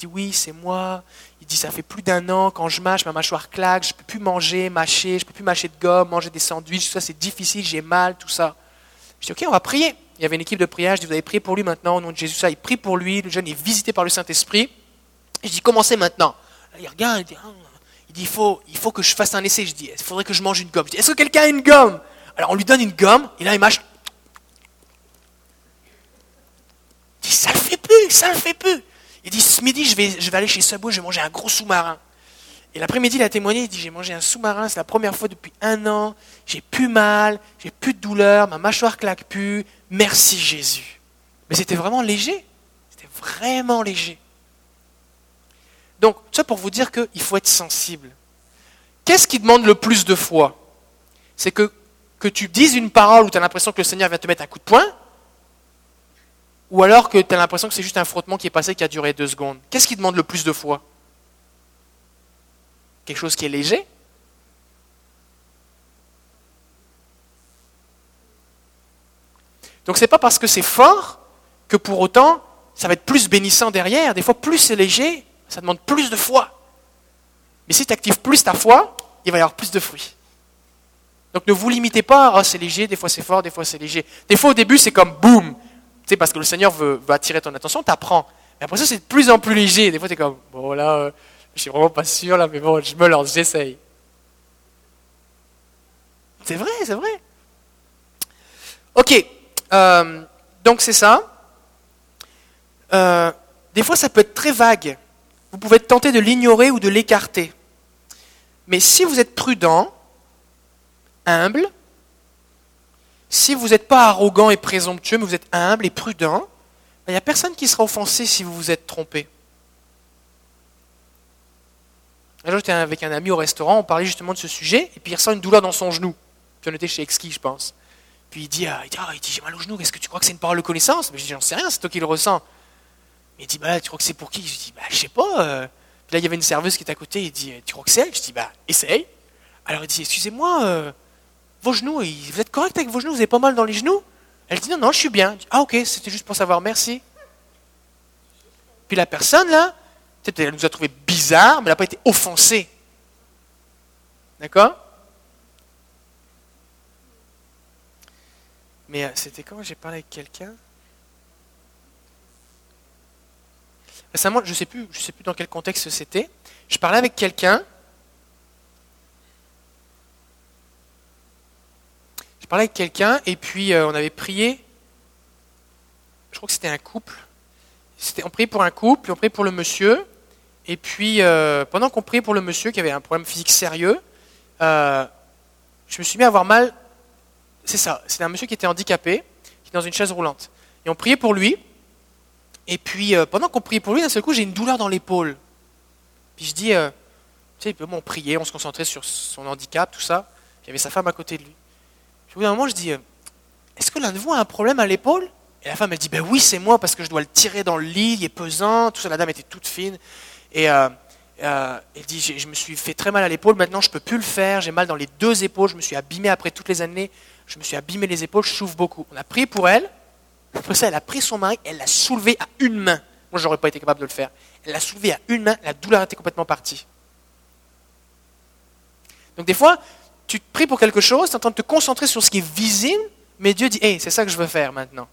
dit oui, c'est moi. Il dit ça fait plus d'un an, quand je mâche, ma mâchoire claque, je ne peux plus manger, mâcher, je ne peux plus mâcher de gomme, manger des sandwichs, tout ça c'est difficile, j'ai mal, tout ça. Je dis ok, on va prier. Il y avait une équipe de prière, je dis vous allez prier pour lui maintenant, au nom de Jésus, ça, il prie pour lui, le jeune est visité par le Saint-Esprit. Je dis commencez maintenant. il regarde, il dit, ah. il, dit il, faut, il faut que je fasse un essai. Je dis il faudrait que je mange une gomme. Je dis est-ce que quelqu'un a une gomme? Alors on lui donne une gomme, et là il mâche. Il dit ça le fait plus, ça le fait plus. Il dit, ce midi, je vais, aller chez Subway, je vais manger un gros sous-marin. Et l'après-midi, il a témoigné, il dit, j'ai mangé un sous-marin, c'est la première fois depuis un an, j'ai plus mal, j'ai plus de douleur, ma mâchoire claque plus, merci Jésus. Mais c'était vraiment léger, c'était vraiment léger. Donc, ça pour vous dire qu'il faut être sensible. Qu'est-ce qui demande le plus de foi? C'est que, que tu dises une parole où tu as l'impression que le Seigneur vient te mettre un coup de poing, ou alors que tu as l'impression que c'est juste un frottement qui est passé qui a duré deux secondes. Qu'est-ce qui demande le plus de foi? Quelque chose qui est léger? Donc c'est pas parce que c'est fort que pour autant ça va être plus bénissant derrière. Des fois, plus c'est léger, ça demande plus de foi. Mais si tu actives plus ta foi, il va y avoir plus de fruits. Donc ne vous limitez pas, oh, c'est léger, des fois c'est fort, des fois c'est léger. Des fois au début c'est comme boum, parce que le Seigneur veut, attirer ton attention, tu apprends. Mais après ça, c'est de plus en plus léger. Des fois, tu es comme, bon, là, euh, je suis vraiment pas sûr, là, mais bon, je me lance, j'essaye. C'est vrai, c'est vrai. Ok, euh, donc c'est ça. Euh, des fois, ça peut être très vague. Vous pouvez tenté de l'ignorer ou de l'écarter. Mais si vous êtes prudent, humble, si vous n'êtes pas arrogant et présomptueux, mais vous êtes humble et prudent, il n'y a personne qui sera offensé si vous vous êtes trompé. Un jour, j'étais avec un ami au restaurant, on parlait justement de ce sujet, et puis il ressent une douleur dans son genou. Puis on était chez Exki, je pense. Puis il dit, ah, il dit, ah, dit j'ai mal au genou, est-ce que tu crois que c'est une parole de connaissance? Mais je dis, j'en sais rien, c'est toi qui le ressens. Mais il dit, bah, tu crois que c'est pour qui? Je dis, bah, je sais pas. Euh. Là, il y avait une serveuse qui était à côté, il dit, tu crois que c'est elle? Je dis, bah, essaye. Alors il dit, excusez-moi, euh, vos genoux, vous êtes correct avec vos genoux, vous avez pas mal dans les genoux? Elle dit, non, non, je suis bien. ah, ok, c'était juste pour savoir, merci. Puis la personne, là, peut-être elle nous a trouvé bizarre, mais elle n'a pas été offensée. D'accord? Mais euh, c'était quand j'ai parlé avec quelqu'un? Récemment, je ne sais, je sais plus dans quel contexte c'était. Je parlais avec quelqu'un. Parlais avec quelqu'un et puis euh, on avait prié. Je crois que c'était un couple. On priait pour un couple, puis on priait pour le monsieur. Et puis, euh, pendant qu'on priait pour le monsieur qui avait un problème physique sérieux, je me suis mis à avoir mal c'est ça. C'est un monsieur qui était handicapé, qui est dans une chaise roulante. Et on priait pour lui. Et puis, euh, pendant qu'on priait pour lui, d'un seul coup, j'ai une douleur dans l'épaule. Puis je dis, euh, tu sais, on priait, on se concentrait sur son handicap, tout ça. il y avait sa femme à côté de lui. Puis au bout d'un moment, je dis, euh, est-ce que l'un de vous a un problème à l'épaule? Et la femme, elle dit, ben oui, c'est moi, parce que je dois le tirer dans le lit, il est pesant, tout ça. La dame était toute fine. Et elle dit, je me suis fait très mal à l'épaule, maintenant je ne peux plus le faire, j'ai mal dans les deux épaules, je me suis abîmé après toutes les années je me suis abîmé les épaules, je souffre beaucoup. On a prié pour elle. Après ça, elle a pris son mari, elle l'a soulevé à une main. Moi, je n'aurais pas été capable de le faire. Elle l'a soulevé à une main, la douleur était complètement partie. Donc des fois, tu pries pour quelque chose, tu es en train de te concentrer sur ce qui est visible, mais Dieu dit, hé, c'est ça que je veux faire maintenant.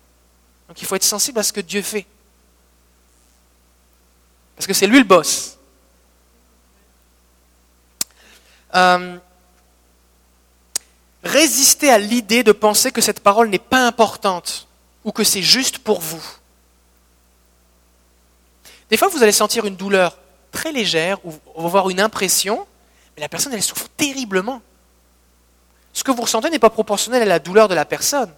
Donc il faut être sensible à ce que Dieu fait. Parce que c'est lui le boss. Euh, Résistez à l'idée de penser que cette parole n'est pas importante ou que c'est juste pour vous. Des fois, vous allez sentir une douleur très légère ou avoir une impression, mais la personne, elle souffre terriblement. Ce que vous ressentez n'est pas proportionnel à la douleur de la personne.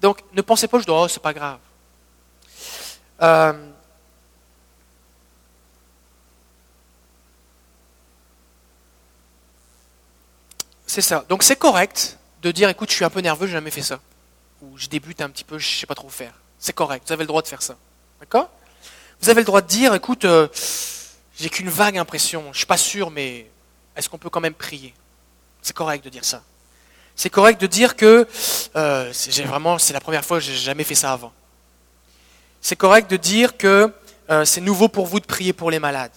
Donc, ne pensez pas, je dois, oh, c'est pas grave. Euh, C'est ça. Donc c'est correct de dire écoute, je suis un peu nerveux, j'ai jamais fait ça. Ou je débute un petit peu, je ne sais pas trop faire. C'est correct, vous avez le droit de faire ça. D'accord? Vous avez le droit de dire écoute, euh, j'ai qu'une vague impression, je ne suis pas sûr, mais est-ce qu'on peut quand même prier? C'est correct de dire ça. C'est correct de dire que euh, vraiment c'est la première fois que j'ai jamais fait ça avant. C'est correct de dire que euh, c'est nouveau pour vous de prier pour les malades.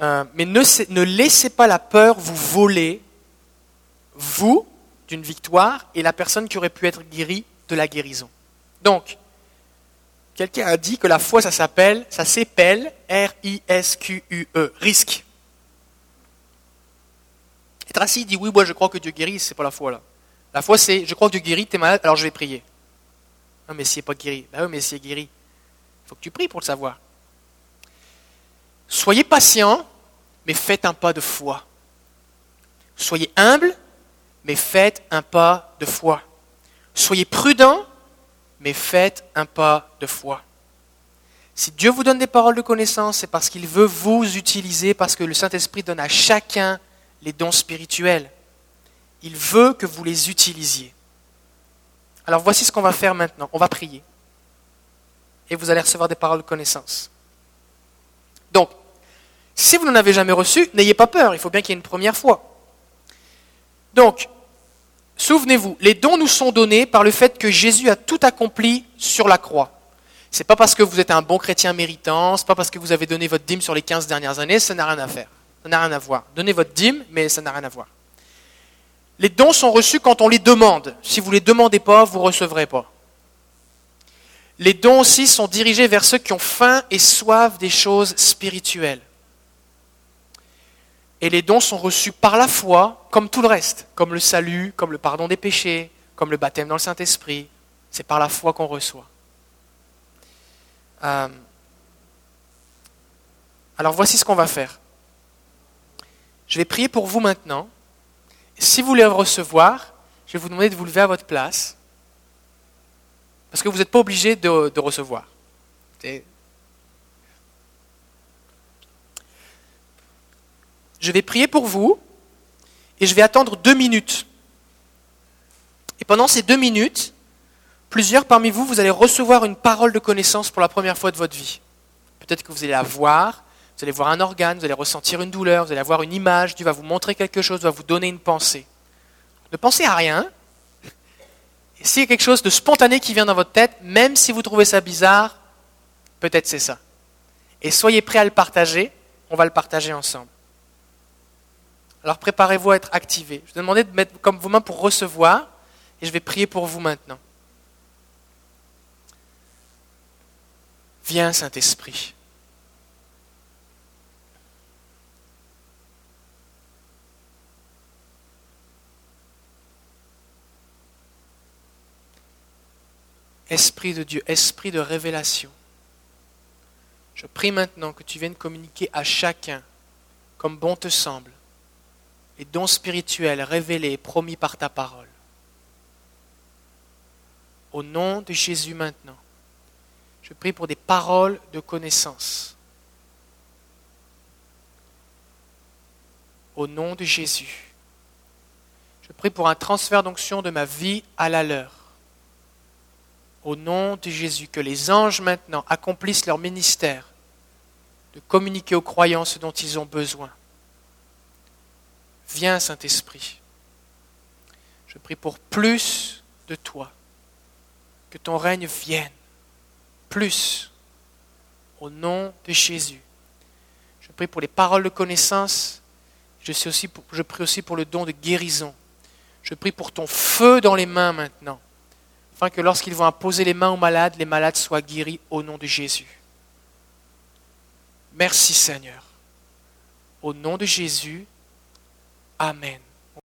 Euh, mais ne, laissez pas la peur vous voler, vous, d'une victoire, et la personne qui aurait pu être guérie de la guérison. Donc, quelqu'un a dit que la foi, ça s'appelle, ça s'appelle R-I-S-Q-U-E, risque. Et Tracy dit oui, moi je crois que Dieu guérit, c'est pas la foi là. La foi c'est je crois que Dieu guérit, tu es malade, alors je vais prier. Non mais s'il n'est pas guéri, ben mais s'il est guéri, il faut que tu pries pour le savoir. Soyez patient, mais faites un pas de foi. Soyez humble, mais faites un pas de foi. Soyez prudent, mais faites un pas de foi. Si Dieu vous donne des paroles de connaissance, c'est parce qu'il veut vous utiliser, parce que le Saint-Esprit donne à chacun les dons spirituels. Il veut que vous les utilisiez. Alors voici ce qu'on va faire maintenant. On va prier. Et vous allez recevoir des paroles de connaissance. Donc, si vous n'en avez jamais reçu, n'ayez pas peur, il faut bien qu'il y ait une première fois. Donc, souvenez-vous, les dons nous sont donnés par le fait que Jésus a tout accompli sur la croix. Ce n'est pas parce que vous êtes un bon chrétien méritant, ce n'est pas parce que vous avez donné votre dîme sur les 15 dernières années, ça n'a rien à faire. Ça n'a rien à voir. Donnez votre dîme, mais ça n'a rien à voir. Les dons sont reçus quand on les demande. Si vous ne les demandez pas, vous ne recevrez pas. Les dons aussi sont dirigés vers ceux qui ont faim et soif des choses spirituelles. Et les dons sont reçus par la foi, comme tout le reste, comme le salut, comme le pardon des péchés, comme le baptême dans le Saint-Esprit. C'est par la foi qu'on reçoit. Euh, alors voici ce qu'on va faire. Je vais prier pour vous maintenant. Si vous voulez recevoir, je vais vous demander de vous lever à votre place. Parce que vous n'êtes pas obligé de, recevoir. Je vais prier pour vous et je vais attendre deux minutes. Et pendant ces deux minutes, plusieurs parmi vous, vous allez recevoir une parole de connaissance pour la première fois de votre vie. Peut-être que vous allez la voir, vous allez voir un organe, vous allez ressentir une douleur, vous allez avoir une image, Dieu va vous montrer quelque chose, va vous donner une pensée. Ne pensez à rien. Et s'il y a quelque chose de spontané qui vient dans votre tête, même si vous trouvez ça bizarre, peut-être c'est ça. Et soyez prêts à le partager, on va le partager ensemble. Alors préparez-vous à être activés. Je vous ai demandé de mettre comme vos mains pour recevoir, et je vais prier pour vous maintenant. Viens, Saint-Esprit. Esprit de Dieu, esprit de révélation. Je prie maintenant que tu viennes communiquer à chacun, comme bon te semble, les dons spirituels révélés et promis par ta parole. Au nom de Jésus maintenant, je prie pour des paroles de connaissance. Au nom de Jésus, je prie pour un transfert d'onction de ma vie à la leur au nom de Jésus, que les anges maintenant accomplissent leur ministère de communiquer aux croyants ce dont ils ont besoin. Viens, Saint-Esprit. Je prie pour plus de toi. Que ton règne vienne. Plus. Au nom de Jésus. Je prie pour les paroles de connaissance. Je, prie aussi pour le don de guérison. Je prie pour ton feu dans les mains maintenant afin que lorsqu'ils vont imposer les mains aux malades, les malades soient guéris au nom de Jésus. Merci Seigneur. Au nom de Jésus, Amen.